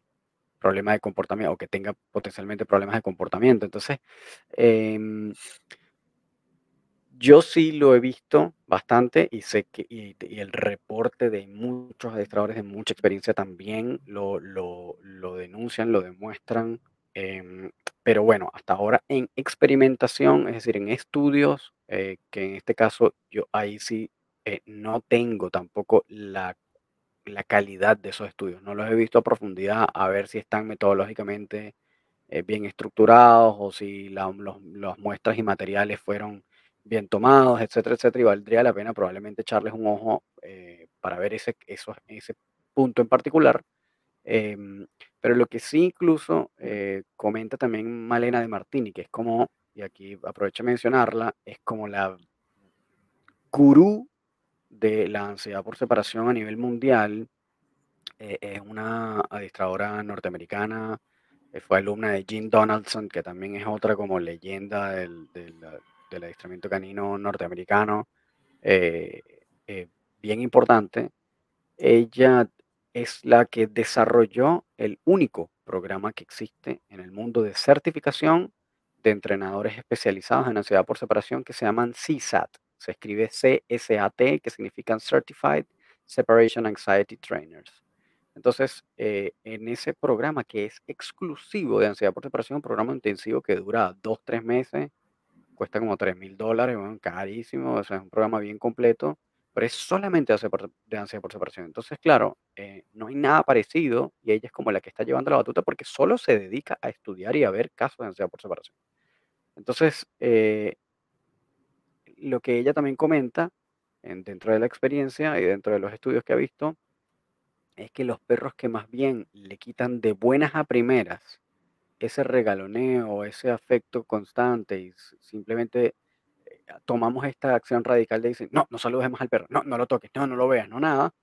problema de comportamiento o que tenga potencialmente problemas de comportamiento. Entonces, em, yo sí lo he visto bastante y sé que y, el reporte de muchos adiestradores de mucha experiencia también lo, lo, lo denuncian, lo demuestran. em, pero bueno, hasta ahora en experimentación, es decir, en estudios, eh, que en este caso yo ahí sí eh, no tengo tampoco la la calidad de esos estudios. No los he visto a profundidad a ver si están metodológicamente eh, bien estructurados o si los, las muestras y materiales fueron bien tomados, etcétera, etcétera. Y valdría la pena probablemente echarles un ojo eh, para ver ese, esos- ese punto en particular. Em, pero lo que sí incluso eh, comenta también Malena de Martini, que es como, y aquí aprovecho a mencionarla, es como la gurú de la ansiedad por separación a nivel mundial eh, es una adiestradora norteamericana, eh, fue alumna de Jim Donaldson, que también es otra como leyenda del, del, del adiestramiento canino norteamericano, eh, eh, bien importante. Ella es la que desarrolló el único programa que existe en el mundo de certificación de entrenadores especializados en ansiedad por separación que se llaman CSAT. Se escribe C-S-A-T, que significan Certified Separation Anxiety Trainers. Entonces, eh, en ese programa que es exclusivo de ansiedad por separación, un programa intensivo que dura dos, tres meses, cuesta como tres mil dólares, bueno, carísimo, o sea, es un programa bien completo, pero es solamente de ansiedad por separación. Entonces, claro, eh, no hay nada parecido y ella es como la que está llevando la batuta porque solo se dedica a estudiar y a ver casos de ansiedad por separación. Entonces, eh, lo que ella también comenta en- dentro de la experiencia y dentro de los estudios que ha visto, es que los perros que más bien le quitan de buenas a primeras ese regaloneo, ese afecto constante y simplemente eh, tomamos esta acción radical de decir, no, no saludes más al perro, no, no lo toques, no, no lo veas, no nada,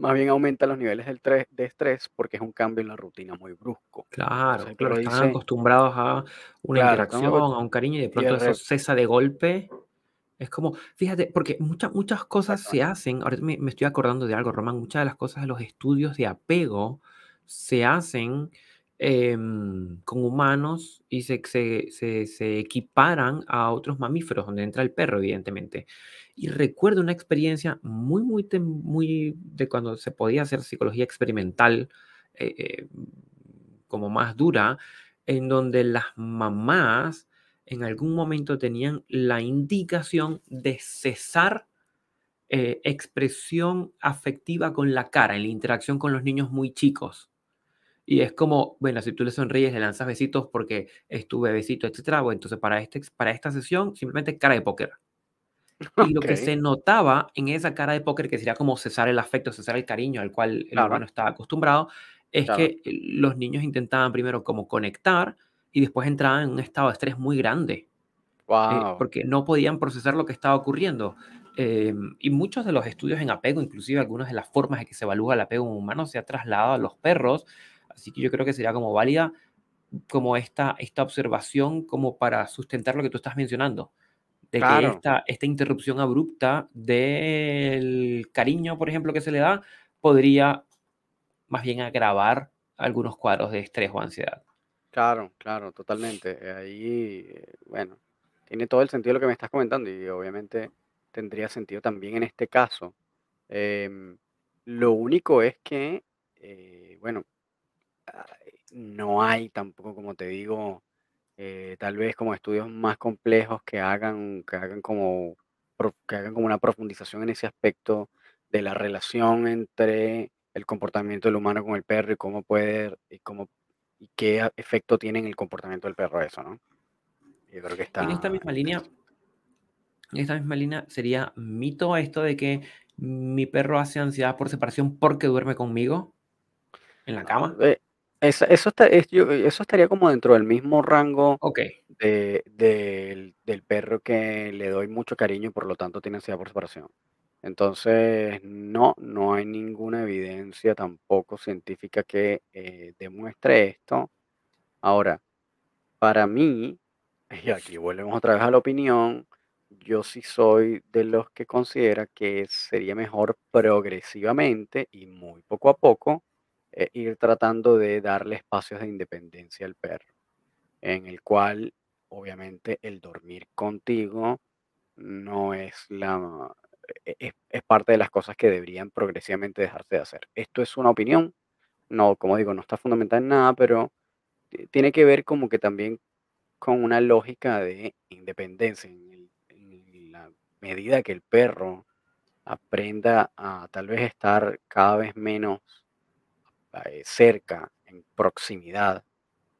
más bien aumenta los niveles del de estrés porque es un cambio en la rutina muy brusco. Claro, están dice, acostumbrados a una claro, interacción, a un cariño y de y pronto eso cesa de golpe. Es como, fíjate, porque muchas, muchas cosas se hacen, ahora me, me estoy acordando de algo, Román, muchas de las cosas de los estudios de apego se hacen em, con humanos y se, equiparan a otros mamíferos, donde entra el perro, evidentemente. Y recuerdo una experiencia muy, muy, muy de cuando se podía hacer psicología experimental, eh, eh, como más dura, en donde las mamás en algún momento tenían la indicación de cesar eh, expresión afectiva con la cara en la interacción con los niños muy chicos. Y es como, bueno, si tú le sonríes, le lanzas besitos porque es tu bebecito, etcétera, bueno, entonces para, este, para esta sesión simplemente cara de póker. Y lo que se notaba en esa cara de póker, que sería como cesar el afecto, cesar el cariño al cual el claro, humano estaba acostumbrado, es Claro. que los niños intentaban primero como conectar y después entraban en un estado de estrés muy grande, eh, Guau. porque no podían procesar lo que estaba ocurriendo. Em, y muchos de los estudios en apego, inclusive algunas de las formas en que se evalúa el apego humano, se ha trasladado a los perros. Así que yo creo que sería como válida como esta, esta observación como para sustentar lo que tú estás mencionando, de que esta, esta interrupción abrupta del cariño, por ejemplo, que se le da, podría más bien agravar algunos cuadros de estrés o ansiedad. claro, claro, totalmente. Ahí, bueno, tiene todo el sentido lo que me estás comentando y obviamente tendría sentido también en este caso. Em, lo único es que, eh, bueno, no hay tampoco, como te digo, eh, tal vez como estudios más complejos que hagan, que hagan como, que hagan como una profundización en ese aspecto de la relación entre el comportamiento del humano con el perro y cómo puede, y cómo, y qué efecto tiene en el comportamiento del perro eso, ¿no? Yo creo que En esta está misma línea, en esta misma línea sería mito esto de que mi perro hace ansiedad por separación porque duerme conmigo en la No, cama. eh, esa- eso, está, es- yo- eso estaría como dentro del mismo rango Ok, de, del, del perro que le doy mucho cariño y por lo tanto tiene ansiedad por separación. Entonces, no, no hay ninguna evidencia tampoco científica que eh, demuestre esto. Ahora, para mí, y aquí volvemos otra vez a la opinión, yo sí soy de los que considera que sería mejor progresivamente y muy poco a poco eh, ir tratando de darle espacios de independencia al perro, en el cual obviamente el dormir contigo no es la e- es, es parte de las cosas que deberían progresivamente dejarse de hacer. Esto es una opinión, no, como digo, no está fundamentada en nada, pero ti- tiene que ver como que también con una lógica de independencia, en la medida que el perro aprenda a tal vez estar cada vez menos eh, cerca, en proximidad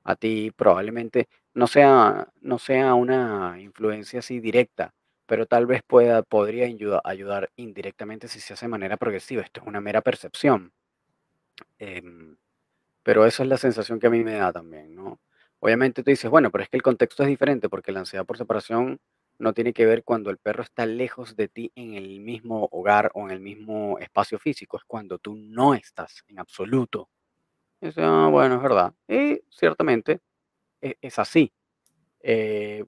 a ti, probablemente no sea, no sea una influencia así directa, pero tal vez pueda, podría ayuda- ayudar indirectamente si se hace de manera progresiva. Esto es una mera percepción. em, pero esa es la sensación que a mí me da también, ¿no? Obviamente tú dices, bueno, pero es que el contexto es diferente porque la ansiedad por separación no tiene que ver cuando el perro está lejos de ti en el mismo hogar o en el mismo espacio físico, es cuando tú no estás en absoluto. Eso, ah, bueno, es verdad. Y ciertamente e- es así. Eh,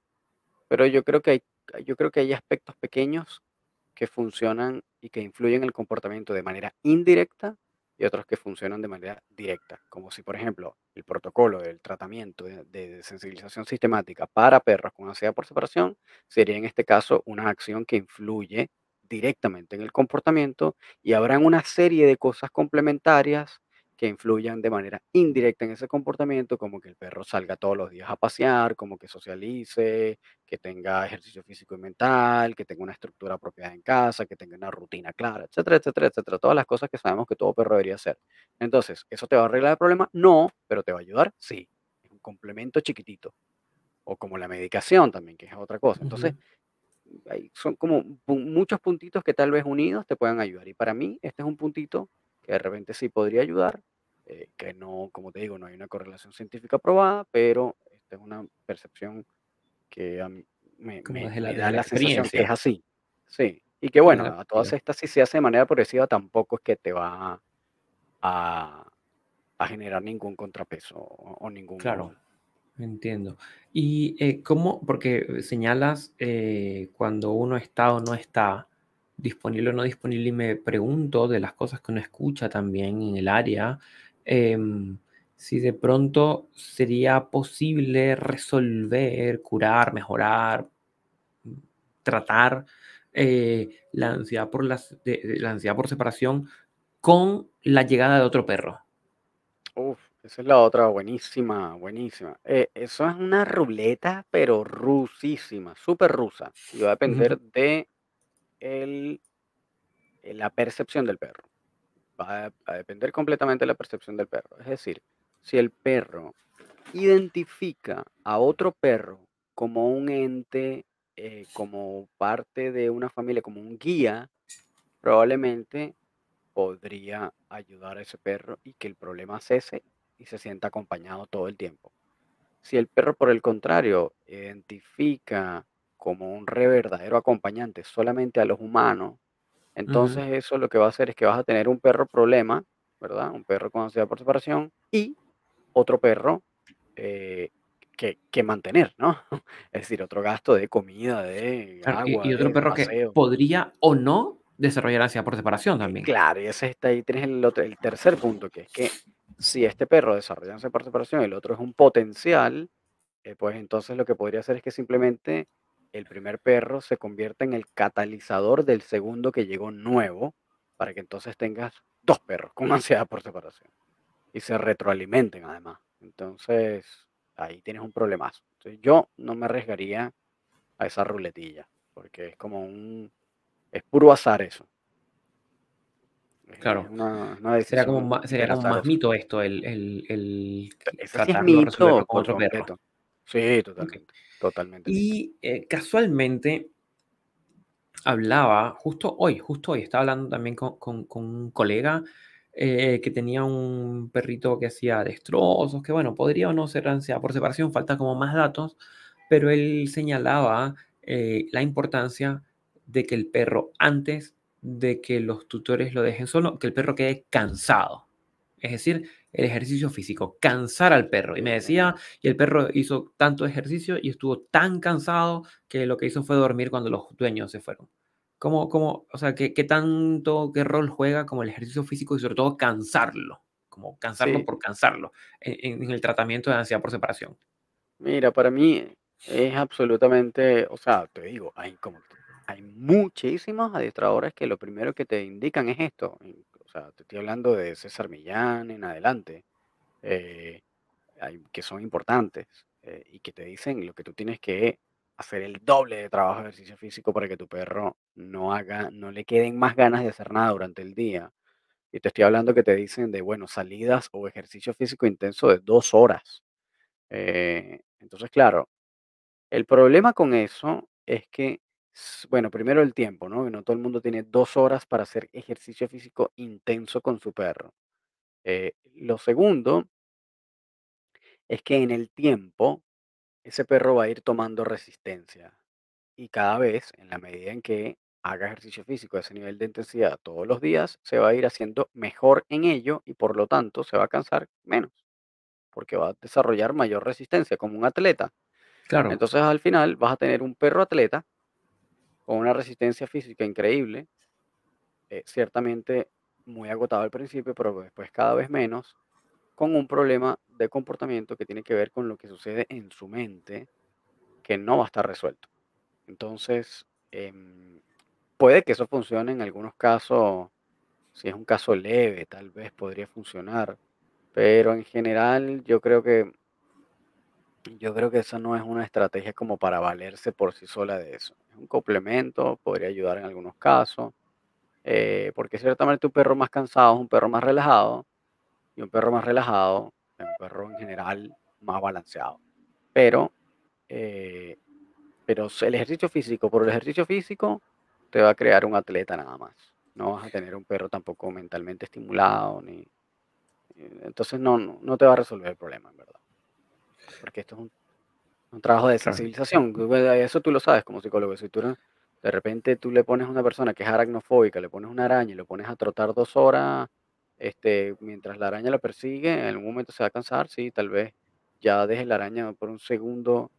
pero yo creo que hay, yo creo que hay aspectos pequeños que funcionan y que influyen en el comportamiento de manera indirecta y otros que funcionan de manera directa, como si, por ejemplo, el protocolo del tratamiento de, de sensibilización sistemática para perros con ansiedad por separación sería en este caso una acción que influye directamente en el comportamiento y habrán una serie de cosas complementarias que influyan de manera indirecta en ese comportamiento, como que el perro salga todos los días a pasear, como que socialice, que tenga ejercicio físico y mental, que tenga una estructura apropiada en casa, que tenga una rutina clara, etcétera, etcétera, etcétera. Todas las cosas que sabemos que todo perro debería hacer. Entonces, ¿eso te va a arreglar el problema? No, pero te va a ayudar, sí. Es un complemento chiquitito. O como la medicación también, que es otra cosa. Entonces, ujú, hay- son como muchos puntitos que tal vez unidos te puedan ayudar. Y para mí, este es un puntito que de repente sí podría ayudar, eh, que no, como te digo, no hay una correlación científica probada, pero esta es una percepción que a mí me me la, me da la la sensación que es así. Sí, y que bueno, a todas estas, si se hace de manera progresiva, tampoco es que te va a a generar ningún contrapeso o o Claro, ningún entiendo. Y eh, cómo, porque señalas eh, cuando uno está o no está disponible o no disponible, y me pregunto de las cosas que uno escucha también en el área, em, si de pronto sería posible resolver, curar, mejorar, tratar eh, la ansiedad por las, de- de la ansiedad por separación con la llegada de otro perro. uf, esa es la otra buenísima, buenísima. Eh, eso es una ruleta, pero rusísima, súper rusa, y va a depender de el la percepción del perro. Va a depender completamente de la percepción del perro. Es decir, si el perro identifica a otro perro como un ente, eh, como parte de una familia, como un guía, probablemente podría ayudar a ese perro y que el problema cese y se sienta acompañado todo el tiempo. Si el perro, por el contrario, identifica como un re verdadero acompañante solamente a los humanos, Ujú. entonces eso lo que va a hacer es que vas a tener un perro problema, ¿verdad? Un perro con ansiedad por separación y otro perro eh, que, que mantener, ¿no? Es decir, otro gasto de comida, de Claro, y agua, y otro de perro que podría o no desarrollar ansiedad por separación Eh, también. claro, y ese está ahí tienes el otro el tercer punto, que es que si este perro desarrolla ansiedad por separación, el otro es un potencial, eh, pues entonces lo que podría hacer es que simplemente el primer perro se convierta en el catalizador del segundo que llegó nuevo, para que entonces tengas 2 perros con ansiedad por separación y se retroalimenten además. Entonces, ahí tienes un problemazo. Entonces, yo no me arriesgaría a esa ruletilla, porque es como un es puro azar eso. Es Claro, una una sería como sería más azarosa. mito esto, el el el Ese sí es tratarlo, resolverlo mito con por otro perro. completo. Sí, totalmente, totalmente. Y, eh, casualmente hablaba justo hoy justo hoy estaba hablando también con con con un colega, eh, que tenía un perrito que hacía destrozos, que bueno, podría o no ser ansiedad por separación, falta como más datos, pero él señalaba, eh, la importancia de que el perro, antes de que los tutores lo dejen solo, que el perro quede cansado. Es decir, el ejercicio físico, cansar al perro. Y me decía, y el perro hizo tanto ejercicio y estuvo tan cansado que lo que hizo fue dormir cuando los dueños se fueron. ¿Cómo cómo, o sea, qué qué tanto, qué rol juega como el ejercicio físico y sobre todo cansarlo? Como cansarlo Sí, por cansarlo, en en el tratamiento de ansiedad por separación. mira, para mí es absolutamente, o sea, te digo, hay como hay muchísimos adiestradores que lo primero que te indican es esto, sea, te estoy hablando de César Millán en adelante, eh, que son importantes, eh, y que te dicen lo que tú tienes que hacer el doble de trabajo de ejercicio físico para que tu perro no haga no le queden más ganas de hacer nada durante el día. Y te estoy hablando que te dicen de, bueno, salidas o ejercicio físico intenso de 2 horas. Eh, entonces, claro, el problema con eso es que, bueno, primero el tiempo, ¿no? Que no todo el mundo tiene 2 horas para hacer ejercicio físico intenso con su perro. Eh, lo segundo es que en el tiempo ese perro va a ir tomando resistencia y cada vez, en la medida en que haga ejercicio físico a ese nivel de intensidad todos los días, se va a ir haciendo mejor en ello y por lo tanto se va a cansar menos, porque va a desarrollar mayor resistencia como un atleta. Claro, Entonces al final vas a tener un perro atleta con una resistencia física increíble, eh, ciertamente muy agotado al principio, pero después cada vez menos, con un problema de comportamiento que tiene que ver con lo que sucede en su mente, que no va a estar resuelto. Entonces, em, puede que eso funcione en algunos casos, si es un caso leve, tal vez podría funcionar, pero en general yo creo que yo creo que esa no es una estrategia como para valerse por sí sola de eso. Es un complemento, podría ayudar en algunos casos, eh, porque ciertamente un perro más cansado es un perro más relajado y un perro más relajado es un perro en general más balanceado. Pero eh, Pero el ejercicio físico, por el ejercicio físico, te va a crear un atleta nada más. No vas a tener un perro tampoco mentalmente estimulado, ni eh, entonces no no no te va a resolver el problema, en verdad. Porque esto es un un trabajo de sensibilización, bueno, eso tú lo sabes como psicólogo. Si tú no de repente tú le pones a una persona que es aracnofóbica, le pones una araña y lo pones a trotar 2 horas, este, mientras la araña la persigue, en algún momento se va a cansar, sí, tal vez ya deje la araña por un segundo,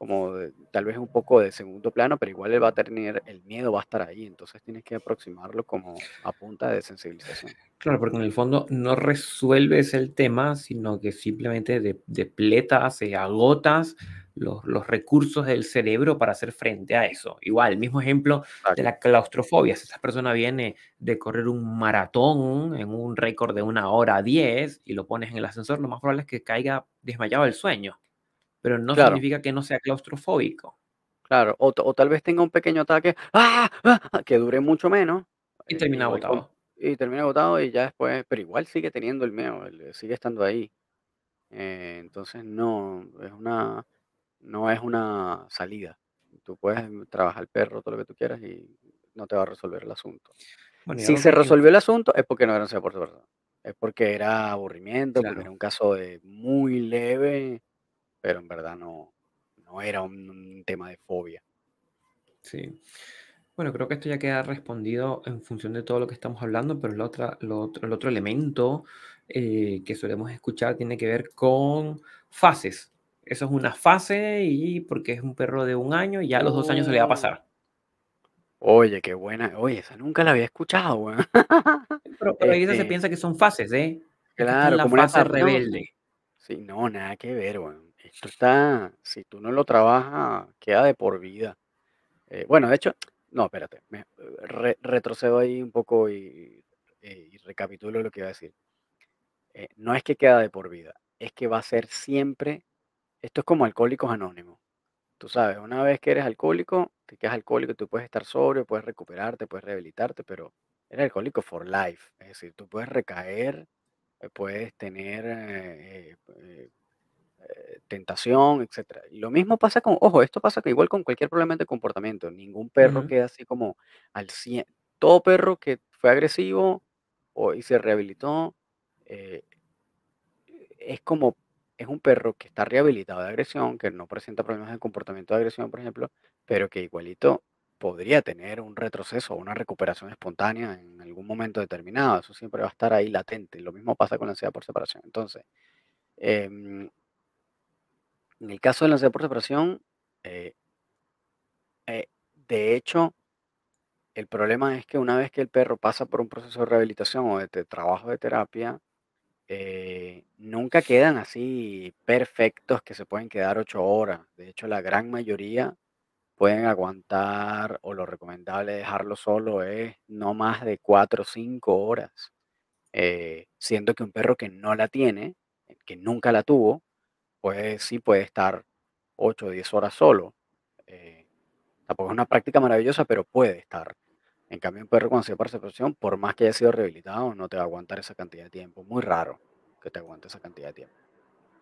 como de tal vez un poco de segundo plano, pero igual él va a tener el miedo va a estar ahí, entonces tienes que aproximarlo como a punta de sensibilización. Claro, porque en el fondo no resuelves el tema, sino que simplemente de depletas, eh, agotas los los recursos del cerebro para hacer frente a eso. Igual, el mismo ejemplo de la claustrofobia. Si esa persona viene de correr un maratón en un récord de una hora 10 y lo pones en el ascensor, lo más probable es que caiga desmayado del sueño, pero no Claro. significa que no sea claustrofóbico Claro, o o tal vez tenga un pequeño ataque, ¡ah! ¡ah! ah", que dure mucho menos, y eh, termina agotado. y termina agotado y ya después pero igual sigue teniendo el miedo, sigue estando ahí. Eh, entonces no, es una no es una salida. Tú puedes trabajar el perro todo lo que tú quieras y no te va a resolver el asunto. Bueno, Si se resolvió el asunto, es porque no era ansiedad por separación. Es porque era aburrimiento, porque era un caso de muy leve, pero en verdad no no era un un tema de fobia. sí. Bueno, creo que esto ya queda respondido en función de todo lo que estamos hablando, pero la otra, lo otro, el otro elemento eh, que solemos escuchar tiene que ver con fases. Eso es una fase y porque es un perro de un año, ya a los dos años se le va a Oh, pasar. oye, qué buena. Oye, esa nunca la había escuchado, weón. Pero, pero ahí eso se Este, piensa que son fases, ¿eh? Es claro, la como una fase. No, rebelde. Sí, no, nada que ver, weón. Esto está, si tú no lo trabajas, queda de por vida. Eh, bueno, de hecho, no, espérate, me- re- retrocedo ahí un poco y, eh, y recapitulo lo que iba a decir. Eh, no es que queda de por vida, es que va a ser siempre, esto es como Alcohólicos Anónimos. Tú sabes, una vez que eres alcohólico, te quedas alcohólico, tú puedes estar sobrio, puedes recuperarte, puedes rehabilitarte, pero eres alcohólico for life. Es decir, tú puedes recaer, puedes tener eh, tentación, etcétera. Y lo mismo pasa con, ojo, esto pasa que igual con cualquier problema de comportamiento. Ningún perro Ujú, queda así como al 100. Todo perro que fue agresivo o, y se rehabilitó, eh, es como, es un perro que está rehabilitado de agresión, que no presenta problemas de comportamiento de agresión, por ejemplo, pero que igualito podría tener un retroceso o una recuperación espontánea en algún momento determinado. Eso siempre va a estar ahí latente. Lo mismo pasa con la ansiedad por separación. Entonces, em, en el caso de la ansiedad por separación, de hecho, el problema es que una vez que el perro pasa por un proceso de rehabilitación o de trabajo de terapia, eh, nunca quedan así perfectos que se pueden quedar ocho horas. De hecho, la gran mayoría pueden aguantar o lo recomendable dejarlo solo es no más de cuatro o cinco horas. Eh, siendo que un perro que no la tiene, que nunca la tuvo, pues sí puede estar 8 o 10 horas solo. Eh, tampoco es una práctica maravillosa, pero puede estar. En cambio, un perro con ansiedad por separación, por más que haya sido rehabilitado, no te va a aguantar esa cantidad de tiempo. Muy raro que te aguante esa cantidad de tiempo.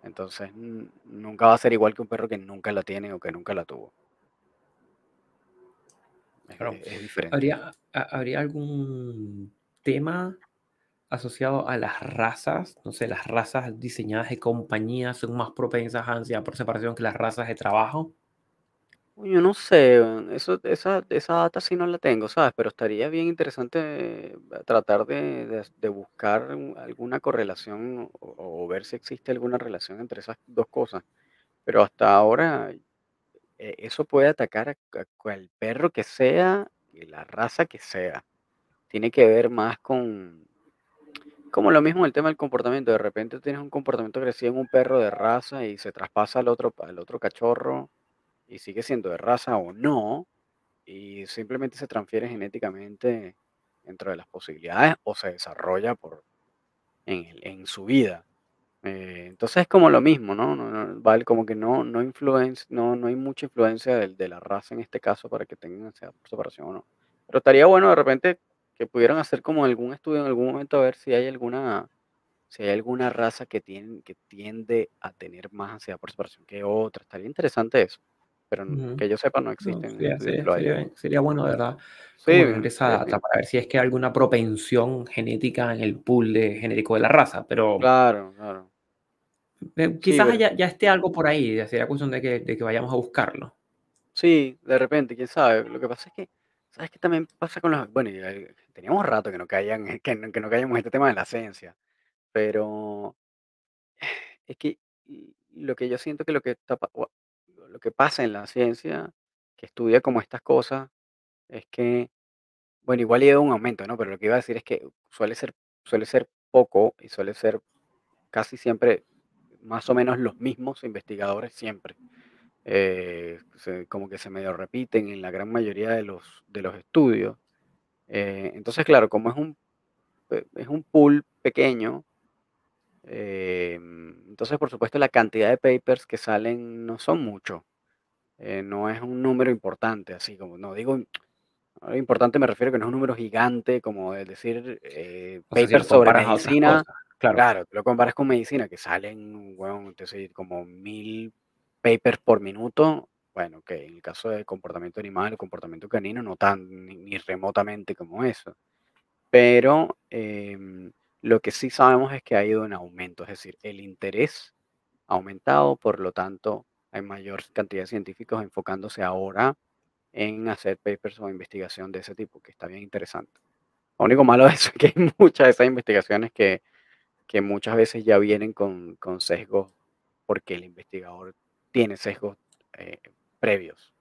Entonces, nunca va a ser igual que un perro que nunca la tiene o que nunca la tuvo. Es, claro. es- diferente. ¿Habría, ha- habría algún tema asociado a las razas? No sé, las razas diseñadas de compañía son más propensas a ansiedad por separación que las razas de trabajo. Yo no sé, eso, esa, esa data sí no la tengo, ¿sabes? Pero estaría bien interesante eh, tratar de, de- buscar un- alguna correlación o, o ver si existe alguna relación entre esas dos cosas. Pero hasta ahora eh, eso puede atacar a, a cual perro que sea y la raza que sea. Tiene que ver más con, como lo mismo el tema del comportamiento. De repente tienes un comportamiento agresivo en un perro de raza y se traspasa al otro, al otro cachorro y sigue siendo de raza o no y simplemente se transfiere genéticamente dentro de las posibilidades o se desarrolla por, en, en su vida. Eh, entonces es como lo mismo, ¿no? Vale, como que no, no, no, no hay mucha influencia del- de, la raza en este caso para que tengan por separación o no. Pero estaría bueno de repente que pudieran hacer como algún estudio en algún momento a ver si hay alguna, si hay alguna raza que, tiene, que tiende a tener más ansiedad por separación que otra. Estaría interesante eso. Pero que yo sepa no No, existen sería, bueno, de verdad, Sí, esa para ver si es que hay alguna propensión genética en el pool de genético de la raza, pero Claro, claro. eh, quizás ya esté algo por ahí, ya sería cuestión de que, de que vayamos a buscarlo. sí, de repente, quién sabe. Lo que pasa es que, ¿sabes qué también pasa con los, bueno, y, eh, teníamos rato que no caían, que no, que no caíamos en este tema de la ciencia, pero es que y lo que yo siento que lo que está, lo que pasa en la ciencia, que estudia como estas cosas, es que, bueno, igual lleva un aumento, ¿no? Pero lo que iba a decir es que suele ser, suele ser poco y suele ser casi siempre más o menos los mismos investigadores siempre. Eh, se- como que se medio repiten en la gran mayoría de los, de los estudios. Eh, entonces, claro, como es un, eh, es un pool pequeño, eh, entonces, por supuesto, la cantidad de papers que salen no son muchos, eh, no es un número importante, así como, no digo, importante me refiero que no es un número gigante, como es decir, eh, sea, si papers sobre a medicina, cosas, claro. claro, lo comparas con medicina, que salen, bueno, entonces, como mil papers por minuto, bueno, que en el caso de comportamiento animal o comportamiento canino, no tan ni, remotamente como eso. pero em, lo que sí sabemos es que ha ido en aumento, es decir, el interés ha aumentado, por lo tanto, hay mayor cantidad de científicos enfocándose ahora en hacer papers o investigación de ese tipo, que está bien interesante. Lo único malo de eso es que hay muchas de esas investigaciones que, que muchas veces ya vienen con, con sesgos porque el investigador tiene sesgos eh, previos.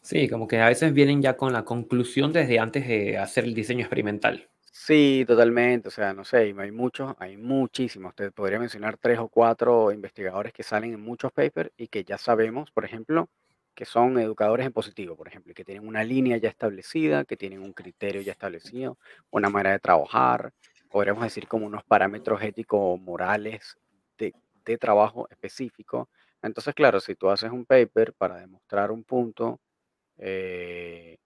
Sí, como que a veces vienen ya con la conclusión desde antes de hacer el diseño experimental. Sí, totalmente. O sea, no sé, hay muchos, hay muchísimos. Te podría mencionar tres o cuatro investigadores que salen en muchos papers y que ya sabemos, por ejemplo, que son educadores en positivo, por ejemplo, y que tienen una línea ya establecida, que tienen un criterio ya establecido, una manera de trabajar, podríamos decir como unos parámetros éticos morales de, de trabajo específico. Entonces, claro, si tú haces un paper para demostrar un punto, eh,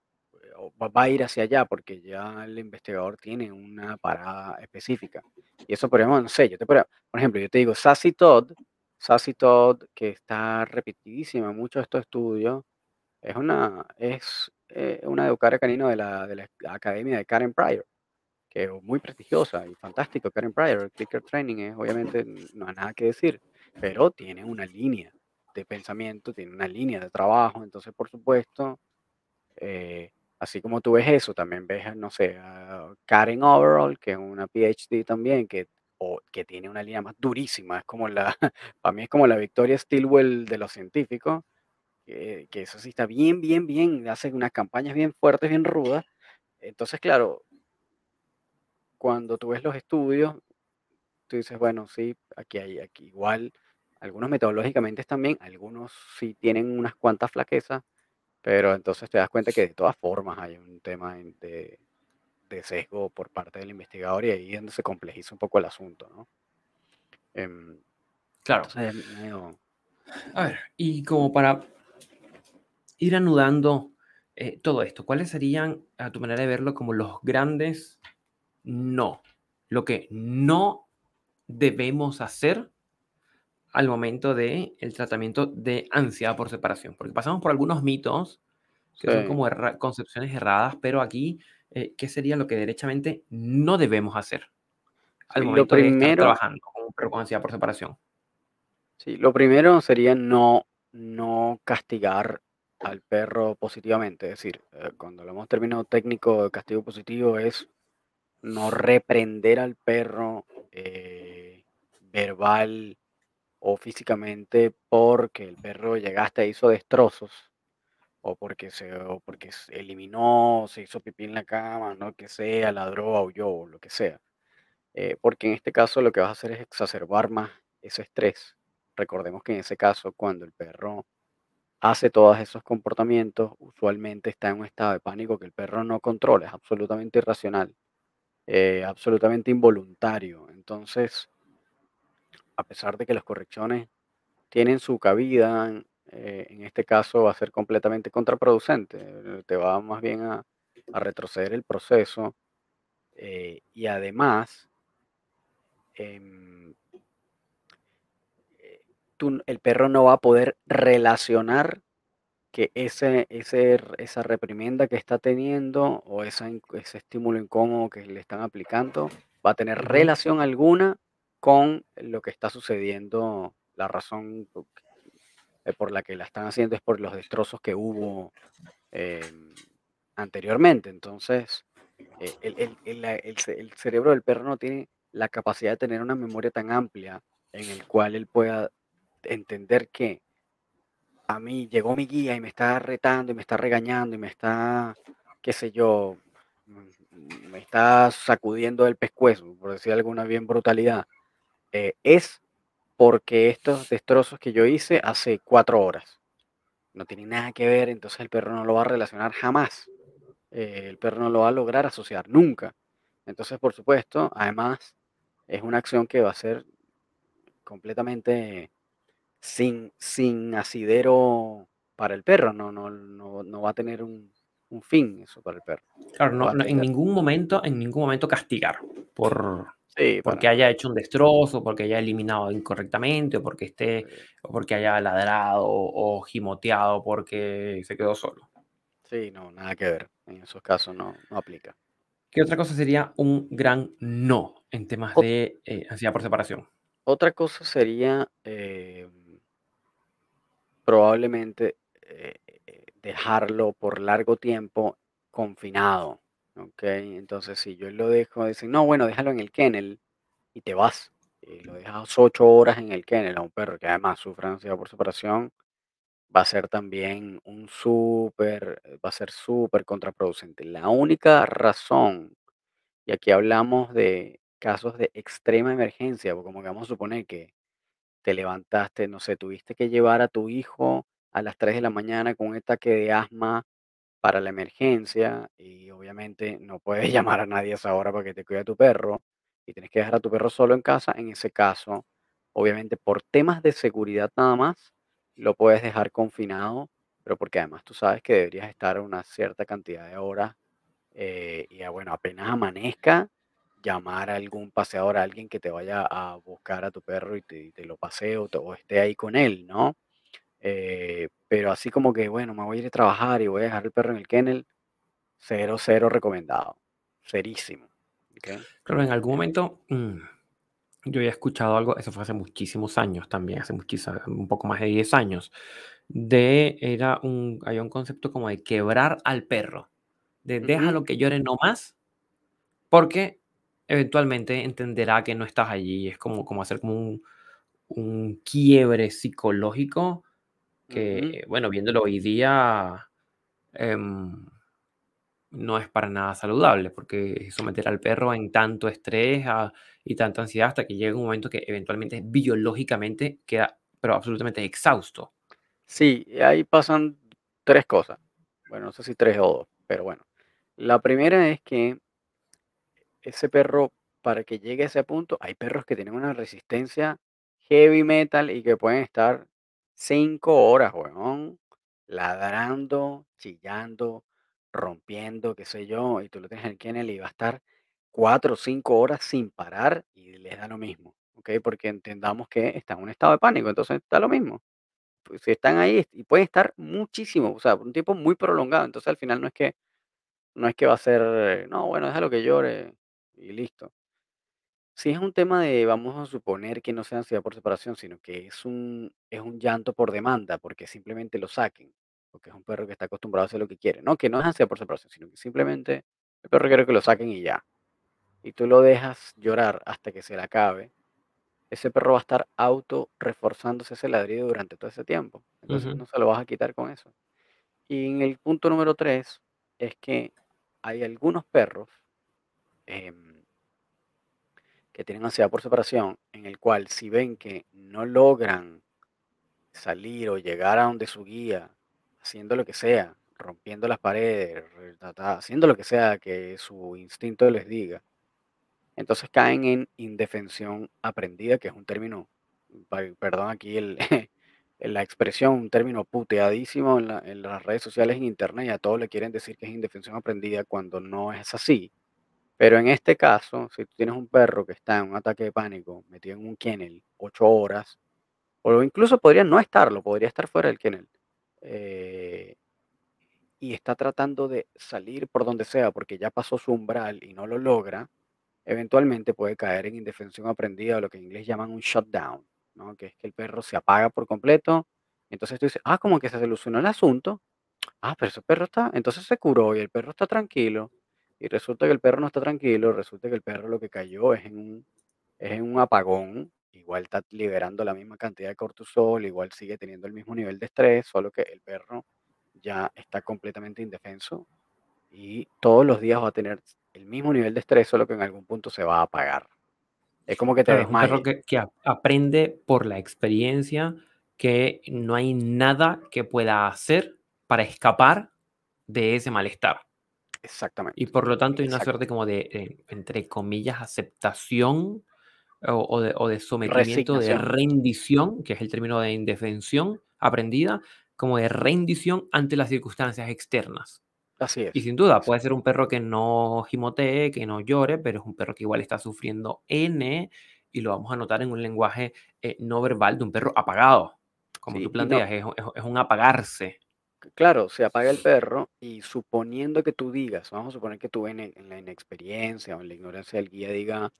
va a ir hacia allá porque ya el investigador tiene una parada específica. Y eso podríamos, no sé, yo te por ejemplo, yo te digo, Sassy Todd, Sassy Todd, que está repetidísima en muchos de estos estudios, es una, es eh, una educadora canino de la, de la academia de Karen Pryor, que es muy prestigiosa y fantástico. Karen Pryor, el Clicker Training es obviamente, no hay nada que decir, pero tiene una línea de pensamiento, tiene una línea de trabajo, entonces, por supuesto, eh, así como tú ves eso, también ves, no sé, a Karen Overall, que es una PhD también, que, o, que tiene una línea más durísima. Es como la, para mí es como la Victoria Stilwell de los científicos, que, que eso sí está bien, bien, bien, hacen unas campañas bien fuertes, bien rudas. Entonces, claro, cuando tú ves los estudios, tú dices, bueno, sí, aquí hay, aquí igual, algunos metodológicamente están bien, algunos sí tienen unas cuantas flaquezas, pero entonces te das cuenta que de todas formas hay un tema de, de sesgo por parte del investigador y ahí es donde se complejiza un poco el asunto, ¿no? Em, Claro. entonces medio... A ver, y como para ir anudando eh, todo esto, ¿cuáles serían, a tu manera de verlo, como los grandes no? Lo que no debemos hacer al momento del el tratamiento de ansiedad por separación. Porque pasamos por algunos mitos que son como erra- concepciones erradas, pero aquí, eh, ¿qué sería lo que derechamente no debemos hacer al lo momento de estar primero, trabajando con un perro con ansiedad por separación? sí, lo primero sería no, no castigar al perro positivamente. Es decir, eh, cuando hablamos término técnico de castigo positivo es no reprender al perro eh, verbal o físicamente porque el perro llegaste e hizo destrozos o porque se o porque eliminó, se hizo pipí en la cama, no que sea, ladró, aulló, o lo que sea. Eh, porque en este caso lo que vas a hacer es exacerbar más ese estrés. Recordemos que en ese caso, cuando el perro hace todos esos comportamientos, usualmente está en un estado de pánico que el perro no controla, es absolutamente irracional, eh, absolutamente involuntario. Entonces, a pesar de que las correcciones tienen su cabida, eh, en este caso va a ser completamente contraproducente, eh, te va más bien a, a retroceder el proceso eh, y además em, eh, tú- el perro no va a poder relacionar que ese, esa reprimenda que está teniendo o esa ese estímulo incómodo que le están aplicando va a tener relación alguna con lo que está sucediendo, la razón eh, por la que la están haciendo es por los destrozos que hubo em, anteriormente. Entonces, eh, el, cerebro del perro no tiene la capacidad de tener una memoria tan amplia en el cual él pueda entender que a mí llegó mi guía y me está retando y me está regañando y me está, qué sé yo, mm, me está sacudiendo el pescuezo, por decir alguna bien brutalidad. Eh, es porque estos destrozos que yo hice hace cuatro horas. No tiene nada que ver, entonces el perro no lo va a relacionar jamás. eh, el perro no lo va a lograr asociar nunca. Entonces, por supuesto, además, es una acción que va a ser completamente sin, sin asidero para el perro. No, no, no, no va a tener un, un fin eso para el perro. Claro, No no, en ningún momento, en ningún momento castigar por, Sí, porque haya hecho un destrozo, porque haya eliminado incorrectamente, o porque esté, Sí, o porque haya ladrado o gimoteado porque se quedó solo. sí, no, nada que ver. En esos casos no, no aplica. ¿Qué otra cosa sería un gran no en temas Ot- de eh, ansiedad por separación? otra cosa sería em, probablemente eh, eh, dejarlo por largo tiempo confinado. ¿Ok? Entonces, si yo lo dejo, dicen, no, bueno, déjalo en el kennel y te vas. Y lo dejas ocho horas en el kennel a un perro que además sufre ansiedad por separación, va a ser también un súper, va a ser súper contraproducente. La única razón, y aquí hablamos de casos de extrema emergencia, porque como que vamos a suponer que te levantaste, no sé, tuviste que llevar a tu hijo a las 3 de la mañana con un ataque de asma para la emergencia y obviamente no puedes llamar a nadie a esa hora para que te cuide a tu perro y tienes que dejar a tu perro solo en casa, en ese caso, obviamente por temas de seguridad nada más, lo puedes dejar confinado, pero porque además tú sabes que deberías estar una cierta cantidad de horas eh, y ah, bueno, apenas amanezca, llamar a algún paseador, a alguien que te vaya a buscar a tu perro y te, lo pasee o, te- o esté ahí con él, ¿no? Eh, pero así como que, bueno, me voy a ir a trabajar y voy a dejar el perro en el kennel, cero, cero recomendado. Cerísimo. ¿ok? Claro, en algún Eh, momento mm, yo había escuchado algo, eso fue hace muchísimos años también, hace muchísimos, un poco más de 10 años, de, era un, había un concepto como de quebrar al perro, de ujú, déjalo que llore no más, porque eventualmente entenderá que no estás allí, es como, como hacer como un, un quiebre psicológico que, bueno, viéndolo hoy día, em, no es para nada saludable, porque someter al perro en tanto estrés a- y tanta ansiedad hasta que llega un momento que eventualmente biológicamente queda, pero absolutamente exhausto. Sí, ahí pasan tres cosas. Bueno, no sé si tres o dos, pero bueno. La primera es que ese perro, para que llegue a ese punto, hay perros que tienen una resistencia heavy metal y que pueden estar cinco horas, weón, ladrando, chillando, rompiendo, qué sé yo, y tú lo tienes en el kennel y va a estar cuatro o cinco horas sin parar y les da lo mismo, ¿ok? Porque entendamos que está en un estado de pánico, entonces da lo mismo. Pues si están ahí y pueden estar muchísimo, o sea, un tiempo muy prolongado, entonces al final no es que no es que va a ser, no, bueno, déjalo que llore y listo. Si es un tema de, vamos a suponer que no sea ansiedad por separación, sino que es un, es un llanto por demanda, porque simplemente lo saquen, porque es un perro que está acostumbrado a hacer lo que quiere. No, que no es ansiedad por separación, sino que simplemente el perro quiere que lo saquen y ya. Y tú lo dejas llorar hasta que se le acabe. Ese perro va a estar auto reforzándose ese ladrido durante todo ese tiempo. Entonces Ujú, no se lo vas a quitar con eso. Y en el punto número tres es que hay algunos perros em, que tienen ansiedad por separación, en el cual si ven que no logran salir o llegar a donde su guía, haciendo lo que sea, rompiendo las paredes, haciendo lo que sea que su instinto les diga, entonces caen en indefensión aprendida, que es un término, perdón aquí el, la expresión, un término puteadísimo en, en las redes sociales, en internet, y a todos le quieren decir que es indefensión aprendida cuando no es así pero en este caso, si tú tienes un perro que está en un ataque de pánico, metido en un kennel 8 horas, o incluso podría no estarlo, podría estar fuera del kennel, eh, y está tratando de salir por donde sea porque ya pasó su umbral y no lo logra, eventualmente puede caer en indefensión aprendida o lo que en inglés llaman un shutdown, ¿no? Que es que el perro se apaga por completo. Entonces tú dices, ah, como que se solucionó el asunto, Ah, pero ese perro está, entonces se curó y el perro está tranquilo. Y resulta que el perro no está tranquilo, resulta que el perro lo que cayó es en un, es en un apagón. Igual está liberando la misma cantidad de cortisol, igual sigue teniendo el mismo nivel de estrés, solo que el perro ya está completamente indefenso y todos los días va a tener el mismo nivel de estrés, solo que en algún punto se va a apagar. Es como que te Claro, es un perro que, que aprende por la experiencia que no hay nada que pueda hacer para escapar de ese malestar. Y Exactamente, por lo tanto hay una suerte como de, eh, entre comillas, aceptación o, o de, o de sometimiento, de rendición, que es el término de indefensión aprendida, como de rendición ante las circunstancias externas. Así Y es. sin duda, puede ser un perro que no gimotee, que no llore, pero es un perro que igual está sufriendo N y lo vamos a notar en un lenguaje eh, no verbal de un perro apagado. Como tú Sí, y no, planteas, es un apagarse. Claro, se apaga el perro y suponiendo que tú digas, vamos a suponer que tú en, el- en la inexperiencia o en la ignorancia del guía diga,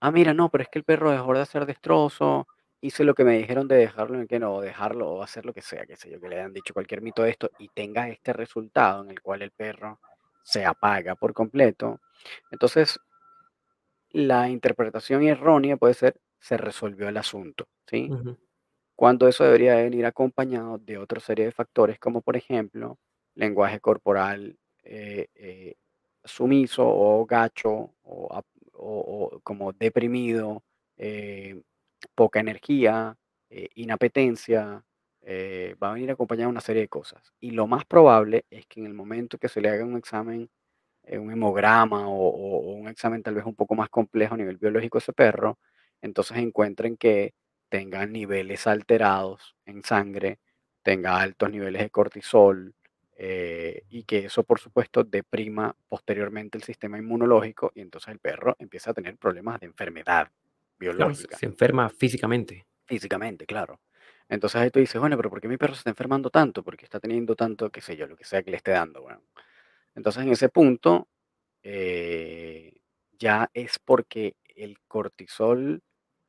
ah, mira, no, pero es que el perro dejó de hacer destrozo, hice lo que me dijeron de dejarlo en que no, o dejarlo o hacer lo que sea, qué sé yo, que le hayan dicho cualquier mito de esto y tenga este resultado en el cual el perro se apaga por completo. Entonces, la interpretación errónea puede ser, se resolvió el asunto, ¿sí? Cuando eso debería venir acompañado de otra serie de factores, como por ejemplo, lenguaje corporal eh, eh, sumiso o gacho o, o- o como deprimido, eh, poca energía, eh, inapetencia, eh, va a venir acompañado de una serie de cosas. Y lo más probable es que en el momento que se le haga un examen eh, un hemograma o, o- o un examen tal vez un poco más complejo a nivel biológico de ese perro, entonces encuentren que tenga niveles alterados en sangre, tenga altos niveles de cortisol eh, y que eso por supuesto deprima posteriormente el sistema inmunológico y entonces el perro empieza a tener problemas de enfermedad Claro, biológica, se enferma físicamente. físicamente, claro. Entonces ahí tú dices, bueno, pero ¿por qué mi perro se está enfermando tanto? Porque está teniendo tanto, qué sé yo, lo que sea que le esté dando, bueno. Entonces en ese punto eh, ya es porque el cortisol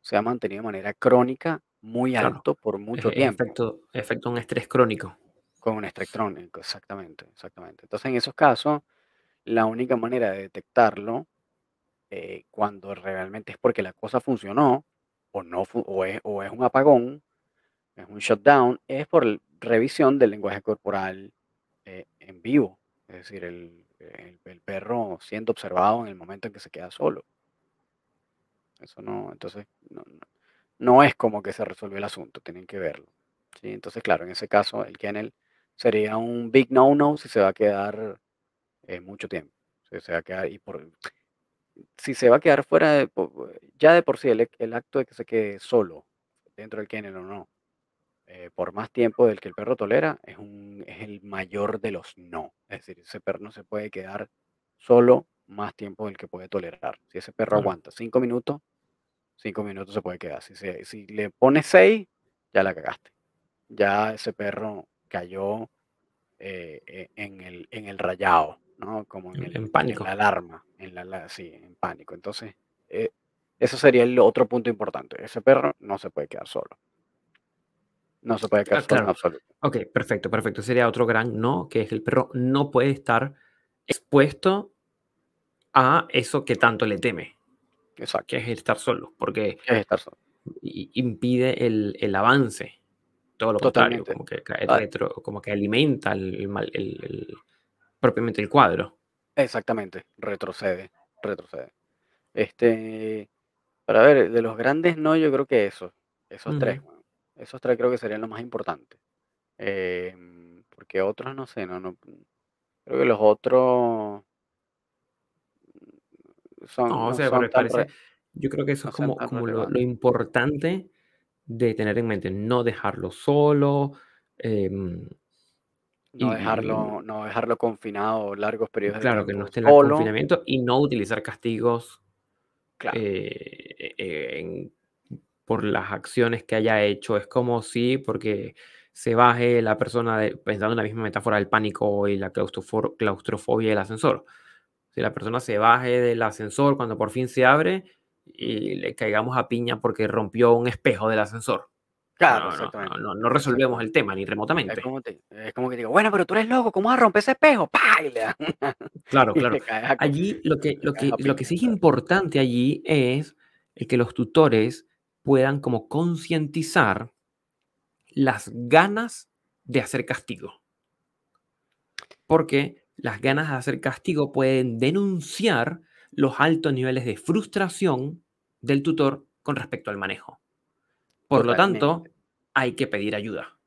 se ha mantenido de manera crónica muy Claro, alto por mucho es tiempo, efecto, efecto un estrés crónico. con un estrés crónico, exactamente, exactamente. Entonces, en esos casos, la única manera de detectarlo eh, cuando realmente es porque la cosa funcionó o no fu- o es, o es un apagón, es un shutdown, es por revisión del lenguaje corporal eh, en vivo, es decir, el, el el perro siendo observado en el momento en que se queda solo. Eso no, entonces, no, no, es como que se resolvió el asunto, tienen que verlo. ¿sí? Entonces, claro, en ese caso, el kennel sería un big no-no si se va a quedar eh, mucho tiempo. Si se va a quedar, y por, si se va a quedar fuera de, ya de por sí, el, el acto de que se quede solo dentro del kennel o no, eh, por más tiempo del que el perro tolera, es, un, es el mayor de los no. Es decir, ese perro no se puede quedar solo más tiempo del que puede tolerar. Si ese perro Claro, aguanta cinco minutos, 5 minutos se puede quedar. Si, se- si le pones 6, ya la cagaste. Ya ese perro cayó eh, eh, en el, en el rayado, ¿no? Como en, en, en el, en la pánico. alarma, en la, la- sí, en pánico. Entonces, eh, eso sería el otro punto importante. Ese perro no se puede quedar solo. No se puede quedar Ah, solo en absoluto. ok, perfecto, perfecto. Sería otro gran no, que es el perro no puede estar expuesto a eso que tanto le teme, que Exacto. es estar solo, porque Es estar solo. impide el, el avance. Todo lo contrario, como que retro, como que alimenta el, el propiamente el cuadro. exactamente. Retrocede. Retrocede. Este, para ver, de los grandes no, yo creo que esos. Esos tres. Esos tres creo que serían los más importantes. Em, porque otros no sé, no, no, creo que los otros son, No, o sea, son pero parece, yo creo que eso no es como, lo, importante de tener en mente, no dejarlo solo, em, No y, dejarlo, no dejarlo confinado largos periodos de claro, que no tiempo esté en el confinamiento y no utilizar castigos claro, eh, eh, en- por las acciones que haya hecho. Es como si, porque se baje la persona, de- pensando en la misma metáfora del pánico y la claustrofobia del ascensor. Si la persona se baje del ascensor cuando por fin se abre y le caigamos a piña porque rompió un espejo del ascensor. claro, No, exactamente, no, no resolvemos el tema ni Es remotamente. como, te- es como que digo, bueno, pero tú eres loco, ¿cómo vas a romper ese espejo? Una- Claro, claro. Allí lo que, lo que, lo que sí es importante allí es el que los tutores puedan como concientizar las ganas de hacer castigo, porque las ganas de hacer castigo pueden denunciar los altos niveles de frustración del tutor con respecto al manejo. Por lo Totalmente, tanto, hay que pedir ayuda.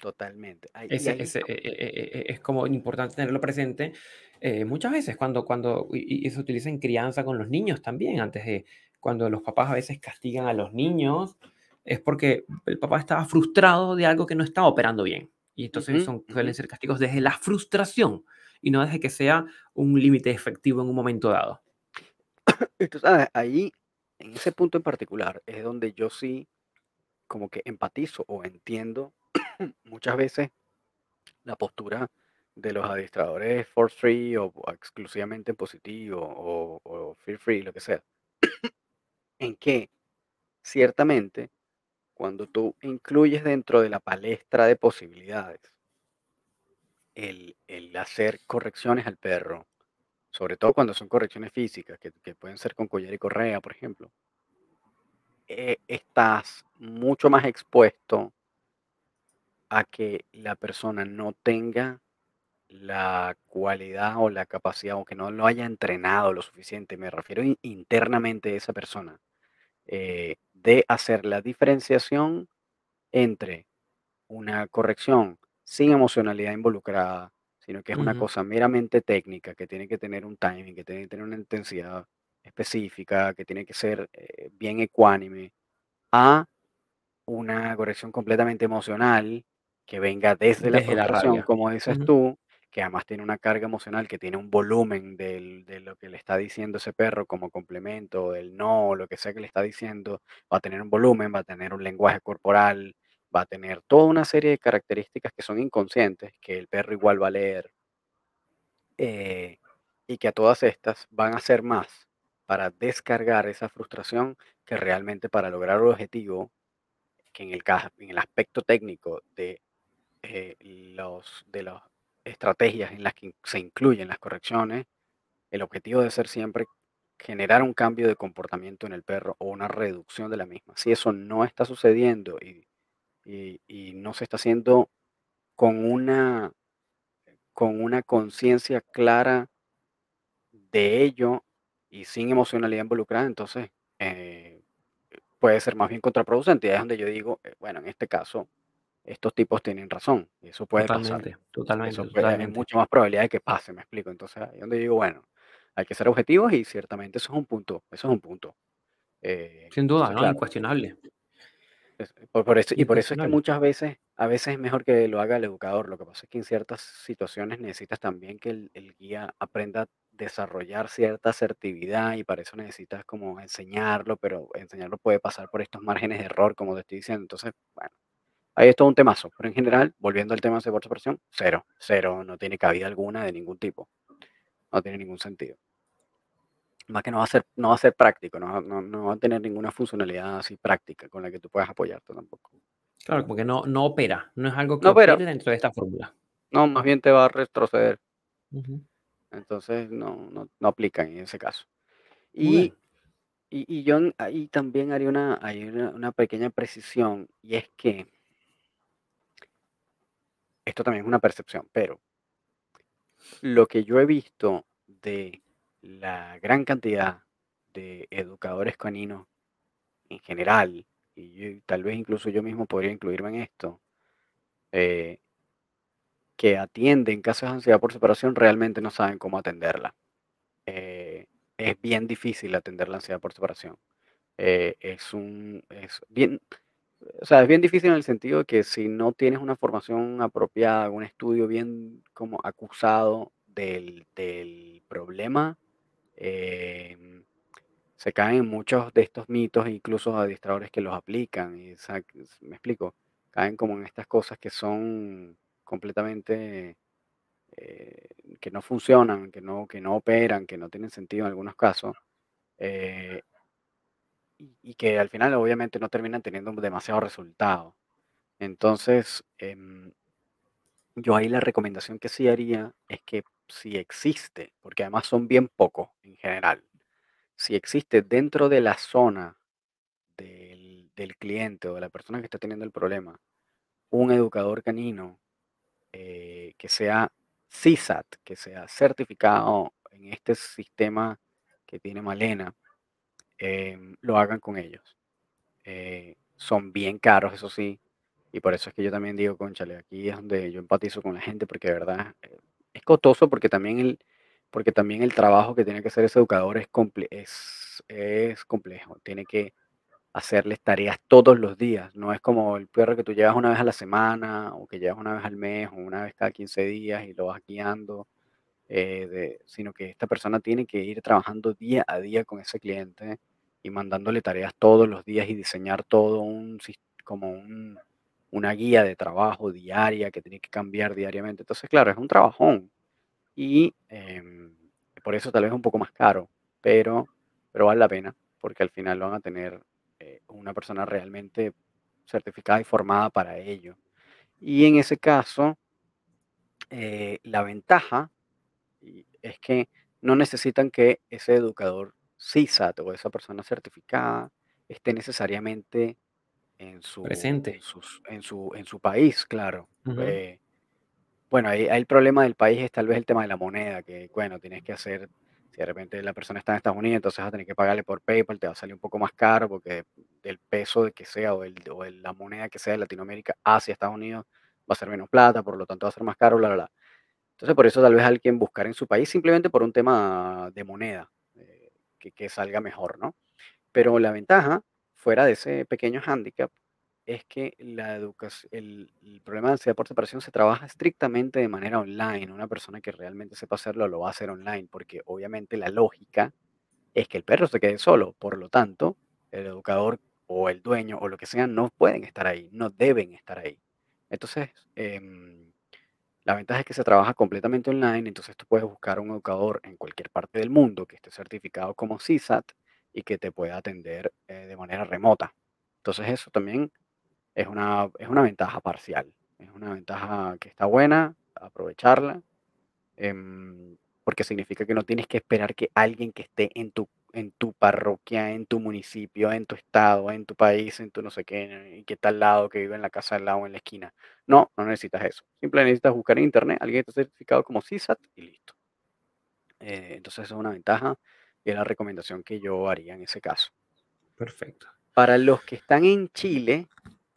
totalmente. Ay, y Ese, ahí, ese, e- e- e- es como importante tenerlo presente eh, muchas veces cuando, cuando y, y se utiliza en crianza con los niños también, antes de cuando los papás a veces castigan a los niños, es porque el papá estaba frustrado de algo que no estaba operando bien. Y entonces ujú, son, ujú. suelen ser castigos desde la frustración y no desde que sea un límite efectivo en un momento dado. Sabes, ahí, en ese punto en particular, es donde yo sí como que empatizo o entiendo muchas veces la postura de los adiestradores force free o, o exclusivamente positivo o, o fear free, lo que sea, en que ciertamente cuando tú incluyes dentro de la palestra de posibilidades el, hacer correcciones al perro, sobre todo cuando son correcciones físicas, que, pueden ser con collar y correa, por ejemplo, eh, estás mucho más expuesto a que la persona no tenga la cualidad o la capacidad o que no lo haya entrenado lo suficiente, me refiero in- internamente a esa persona, eh, de hacer la diferenciación entre una corrección sin emocionalidad involucrada, sino que es una cosa meramente técnica, que tiene que tener un timing, que tiene que tener una intensidad específica, que tiene que ser eh, bien ecuánime, a una corrección completamente emocional que venga desde la Desde la frustración, rabia. como dices Ujú. tú, que además tiene una carga emocional, que tiene un volumen del- de lo que le está diciendo ese perro como complemento, del no, lo que sea que le está diciendo, va a tener un volumen, va a tener un lenguaje corporal, va a tener toda una serie de características que son inconscientes, que el perro igual va a leer, eh, y que a todas estas van a ser más para descargar esa frustración que realmente para lograr el objetivo que en el, en el aspecto técnico de, eh, los, de las estrategias en las que se incluyen las correcciones, el objetivo debe ser siempre generar un cambio de comportamiento en el perro o una reducción de la misma. Si eso no está sucediendo y, y- y no se está haciendo con una, con una conciencia clara de ello y sin emocionalidad involucrada, entonces eh, puede ser más bien contraproducente. Y ahí es donde yo digo, eh, bueno, en este caso estos tipos tienen razón, y eso puede pasar. Totalmente, totalmente, Eso puede, hay totalmente. mucha más probabilidad de que pase, me explico. Entonces, ahí es donde digo, bueno, hay que ser objetivos y ciertamente eso es un punto, eso es un punto. Eh, Sin duda, entonces, ¿no? claro, Incuestionable, es- por, por eso, y por eso es que muchas veces, a veces es mejor que lo haga el educador. Lo que pasa es que en ciertas situaciones necesitas también que el, el guía aprenda a desarrollar cierta asertividad y para eso necesitas como enseñarlo, pero enseñarlo puede pasar por estos márgenes de error, como te estoy diciendo. Entonces, bueno. Ahí es todo un temazo, pero en general, volviendo al tema de por separación, cero, cero, no tiene cabida alguna de ningún tipo, no tiene ningún sentido. Más que no va a ser, no va a ser práctico, no, va- no, no va a tener ninguna funcionalidad así práctica con la que tú puedas apoyarte tampoco. Claro, como que no no opera, no es algo que No, opere dentro de esta fórmula. no, más bien te va a retroceder, entonces no, no, no aplica en ese caso. Y, y, y yo ahí también haría una, hay una, una pequeña precisión, y es que esto también es una percepción, pero Lo que yo he visto de la gran cantidad de educadores caninos en general, y tal vez incluso yo mismo podría incluirme en esto, eh, que atienden casos de ansiedad por separación realmente no saben cómo atenderla. Eh, es bien difícil atender la ansiedad por separación. Eh, es un, es bien, o sea, es bien difícil en el sentido de que si no tienes una formación apropiada, un estudio bien como acusado del, del problema, em, se caen en muchos de estos mitos, incluso adiestradores que los aplican. Y, me explico, caen como en estas cosas que son completamente, eh, que no funcionan, que no, que no operan, que no tienen sentido en algunos casos, eh, y, y que al final obviamente no terminan teniendo demasiado resultado. Entonces, em, yo ahí la recomendación que sí haría es que si existe, porque además son bien pocos en general, si existe dentro de la zona del, del cliente o de la persona que está teniendo el problema un educador canino eh, que sea CSAT, que sea certificado en este sistema que tiene Malena, em, lo hagan con ellos. Eh, son bien caros, eso sí, y por eso es que yo también digo, cónchale, aquí es donde yo empatizo con la gente, porque de verdad eh, es costoso, porque también el, porque también el trabajo que tiene que hacer ese educador es, comple- es, es complejo. Tiene que hacerles tareas todos los días. No es como el perro que tú llevas una vez a la semana o que llevas una vez al mes o una vez cada 15 días y lo vas guiando, eh, sino que esta persona tiene que ir trabajando día a día con ese cliente y mandándole tareas todos los días y diseñar todo un, como un, una guía de trabajo diaria que tiene que cambiar diariamente. Entonces, claro, es un trabajón y em, por eso tal vez es un poco más caro, pero, pero vale la pena porque al final van a tener eh, una persona realmente certificada y formada para ello. Y en ese caso, eh, la ventaja es que no necesitan que ese educador CISAT o esa persona certificada esté necesariamente en su, en Presente. sus, en su, en su país, claro. Ujú. Eh, bueno, ahí, ahí el problema del país es tal vez el tema de la moneda, que bueno, tienes que hacer, si de repente la persona está en Estados Unidos, entonces vas a tener que pagarle por PayPal, te va a salir un poco más caro porque del peso de que sea o, el, o el- la moneda que sea de Latinoamérica hacia Estados Unidos va a ser menos plata, por lo tanto va a ser más caro, bla, bla, bla. Entonces, por eso tal vez alguien buscar en su país simplemente por un tema de moneda, eh, que, que salga mejor, ¿no? Pero la ventaja, fuera de ese pequeño hándicap, es que la educación, el, el problema de ansiedad por separación se trabaja estrictamente de manera online. Una persona que realmente sepa hacerlo lo va a hacer online, porque obviamente la lógica es que el perro se quede solo. Por lo tanto, el educador o el dueño o lo que sea no pueden estar ahí, no deben estar ahí. Entonces, em, la ventaja es que se trabaja completamente online, entonces tú puedes buscar un educador en cualquier parte del mundo que esté certificado como CSAT y que te pueda atender eh, de manera remota. Entonces eso también es una, es una ventaja parcial, es una ventaja que está buena, aprovecharla em, porque significa que no tienes que esperar que alguien que esté en tu, en tu parroquia, en tu municipio, en tu estado, en tu país, en tu no sé qué, y que está al lado, que vive en la casa al lado, en la esquina. No, no necesitas eso. Simplemente necesitas buscar en internet alguien que esté certificado como CSAT y listo. Eh, entonces, eso es una ventaja es la recomendación que yo haría en ese caso. Perfecto. Para los que están en Chile,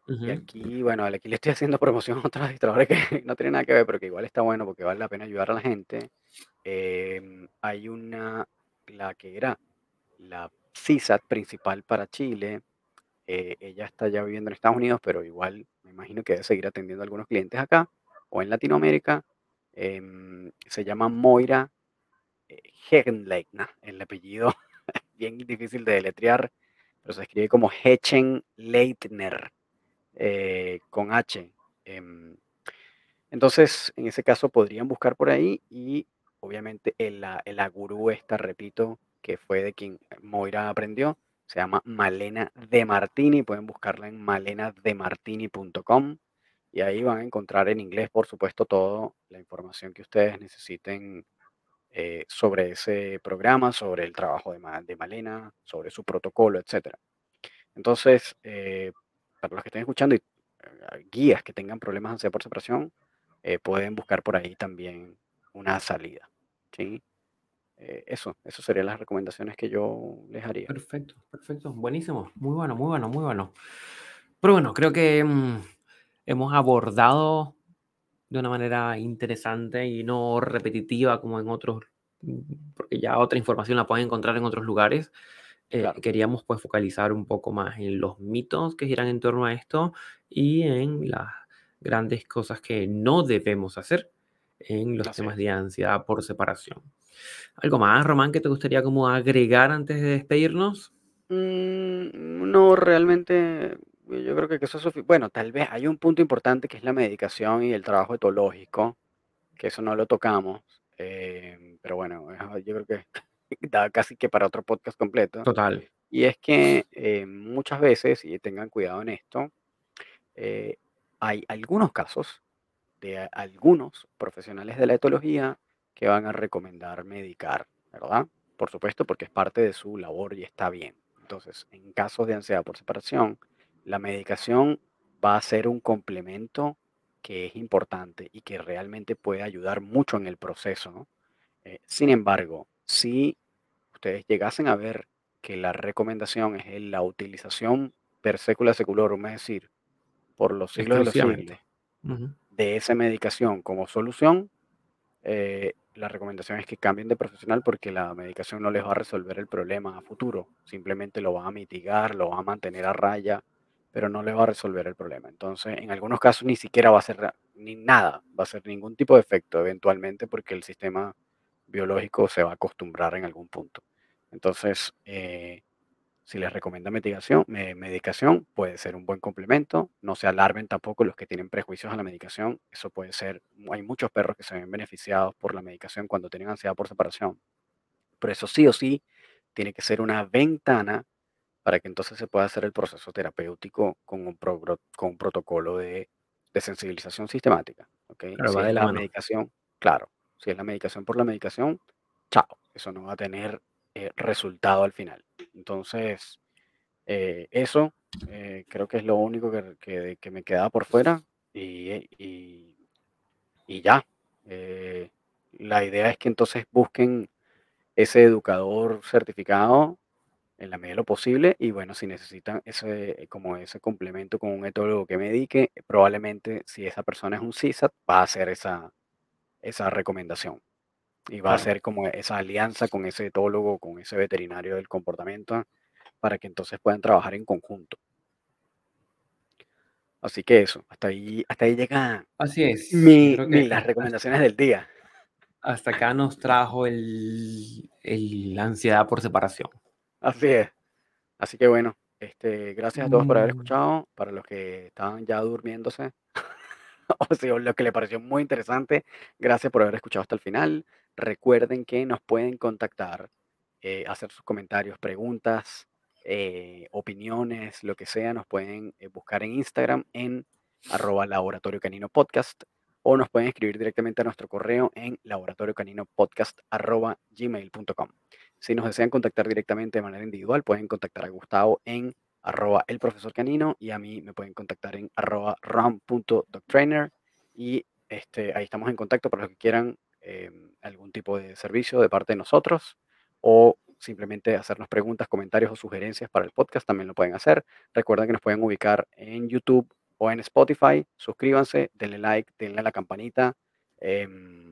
y aquí, bueno, aquí le estoy haciendo promoción a otros registradores que no tienen nada que ver, pero que igual está bueno porque vale la pena ayudar a la gente. Em, hay una, la que era la CISAT principal para Chile. eh, ella está ya viviendo en Estados Unidos, pero igual me imagino que debe seguir atendiendo a algunos clientes acá o en Latinoamérica. Em, se llama Moira Hegenleitner. El apellido bien difícil de deletrear, pero se escribe como Hechenleitner eh, con H. em, entonces, en ese caso podrían buscar por ahí y obviamente el, la, la gurú esta, repito, que fue de quien Moira aprendió, se llama Malena de Martini, pueden buscarla en malenademartini.com y ahí van a encontrar en inglés, por supuesto, toda la información que ustedes necesiten eh, sobre ese programa, sobre el trabajo de, de Malena, sobre su protocolo, etcétera. Entonces, eh, para los que estén escuchando y eh, guías que tengan problemas de ansiedad por separación, eh, pueden buscar por ahí también una salida. ¿sí? Eh, eso, eso serían las recomendaciones que yo les haría. Perfecto, perfecto. Buenísimo. Muy bueno, muy bueno, muy bueno. Pero bueno, creo que mm, hemos abordado de una manera interesante y no repetitiva como en otros, mm, porque ya otra información la pueden encontrar en otros lugares. Eh, Claro, queríamos pues focalizar un poco más en los mitos que giran en torno a esto y en las grandes cosas que no debemos hacer en los así temas es. de ansiedad por separación. ¿Algo más, Román, que te gustaría como agregar antes de despedirnos? Mm, no, realmente yo creo que eso es suficiente. Bueno, tal vez hay un punto importante que es la medicación y el trabajo etológico, que eso no lo tocamos, eh, pero bueno, yo creo que da casi que para otro podcast completo. Total, Y es que eh, muchas veces, y tengan cuidado en esto, eh, hay algunos casos de algunos profesionales de la etología que van a recomendar medicar, ¿verdad? Por supuesto, porque es parte de su labor y está bien. Entonces, en casos de ansiedad por separación, la medicación va a ser un complemento que es importante y que realmente puede ayudar mucho en el proceso, ¿no? Eh, sin embargo, si ustedes llegasen a ver que la recomendación es la utilización per secula seculorum, es decir, por los siglos de los siglos, Ujú, de esa medicación como solución, eh, la recomendación es que cambien de profesional porque la medicación no les va a resolver el problema a futuro, simplemente lo va a mitigar, lo va a mantener a raya, pero no le va a resolver el problema. Entonces, en algunos casos ni siquiera va a ser ni nada, va a ser ningún tipo de efecto eventualmente porque el sistema biológico se va a acostumbrar en algún punto. Entonces, eh, si les recomienda medicación, medicación, puede ser un buen complemento. No se alarmen tampoco los que tienen prejuicios a la medicación. Eso puede ser, hay muchos perros que se ven beneficiados por la medicación cuando tienen ansiedad por separación. Pero eso sí o sí tiene que ser una ventana para que entonces se pueda hacer el proceso terapéutico con un, con un protocolo de, de, sensibilización sistemática. si va es de la mano. medicación, claro, si es la medicación por la medicación, chao, eso no va a tener eh, resultado al final. Entonces, eh, eso eh, creo que es lo único que, que, que me quedaba por fuera y, y, y ya. La idea es que entonces busquen ese educador certificado en la medida de lo posible y bueno, si necesitan ese, como ese complemento con un etólogo que medique, probablemente si esa persona es un CISAT, va a hacer esa, esa recomendación y va a hacer como esa alianza con ese etólogo, con ese veterinario del comportamiento, para que entonces puedan trabajar en conjunto. Así que eso, hasta ahí, hasta ahí llega Así es. Mi, las recomendaciones del día. hasta acá nos trajo el, el- la ansiedad por separación. Así es. Así que bueno, este, gracias a todos por haber Mm, escuchado. Para los que estaban ya durmiéndose, o sea, lo que le pareció muy interesante, gracias por haber escuchado hasta el final. Recuerden que nos pueden contactar, eh, hacer sus comentarios, preguntas, eh, opiniones, lo que sea. Nos pueden eh, buscar en Instagram en arroba laboratorio canino podcast o nos pueden escribir directamente a nuestro correo en laboratoriocaninopodcast arroba gmail.com. Si nos desean contactar directamente de manera individual, pueden contactar a Gustavo en arroba el profesor canino y a mí me pueden contactar en arroba ram.doctrainer y este, ahí estamos en contacto para los que quieran eh, algún tipo de servicio de parte de nosotros o simplemente hacernos preguntas, comentarios o sugerencias para el podcast, también lo pueden hacer. Recuerden que nos pueden ubicar en YouTube o en Spotify. Suscríbanse, denle like, denle a la campanita. em,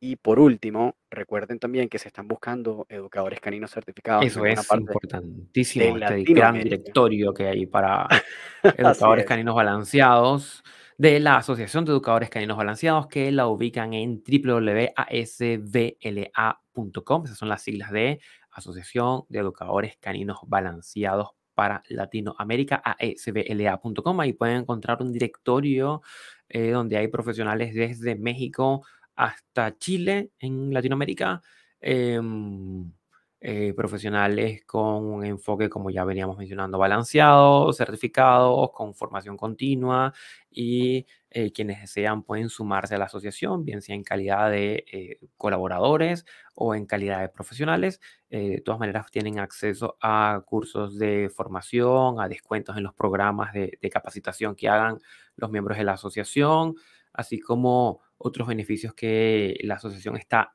y por último, recuerden también que se están buscando educadores caninos certificados Eso es parte importantísimo, de este gran directorio que hay para educadores es. caninos balanceados de la Asociación de Educadores Caninos Balanceados que la ubican en www.asbla.com. Esas son las siglas de Asociación de Educadores Caninos Balanceados para Latinoamérica, asbla.com. Ahí pueden encontrar un directorio eh, donde hay profesionales desde México hasta Chile en Latinoamérica. em, eh, profesionales con un enfoque, como ya veníamos mencionando, balanceado, certificados, con formación continua y eh, quienes desean pueden sumarse a la asociación, bien sea en calidad de eh, colaboradores o en calidad de profesionales. De todas maneras, tienen acceso a cursos de formación, a descuentos en los programas de, de capacitación que hagan los miembros de la asociación, así como otros beneficios que la asociación está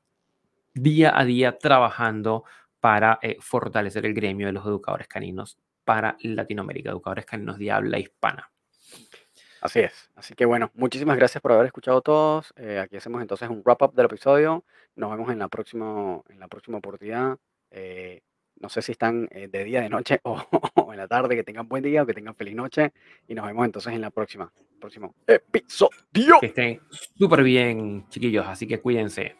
día a día trabajando para eh, fortalecer el gremio de los educadores caninos para Latinoamérica, educadores caninos de habla hispana. Así es. Así que bueno, muchísimas gracias por haber escuchado todos. Eh, aquí hacemos entonces un wrap up del episodio. Nos vemos en la próxima, en la próxima oportunidad. Eh, no sé si están eh, de día, de noche o, o en la tarde. Que tengan buen día o que tengan feliz noche. Y nos vemos entonces en la próxima, próximo episodio. Que estén súper bien, chiquillos, así que cuídense.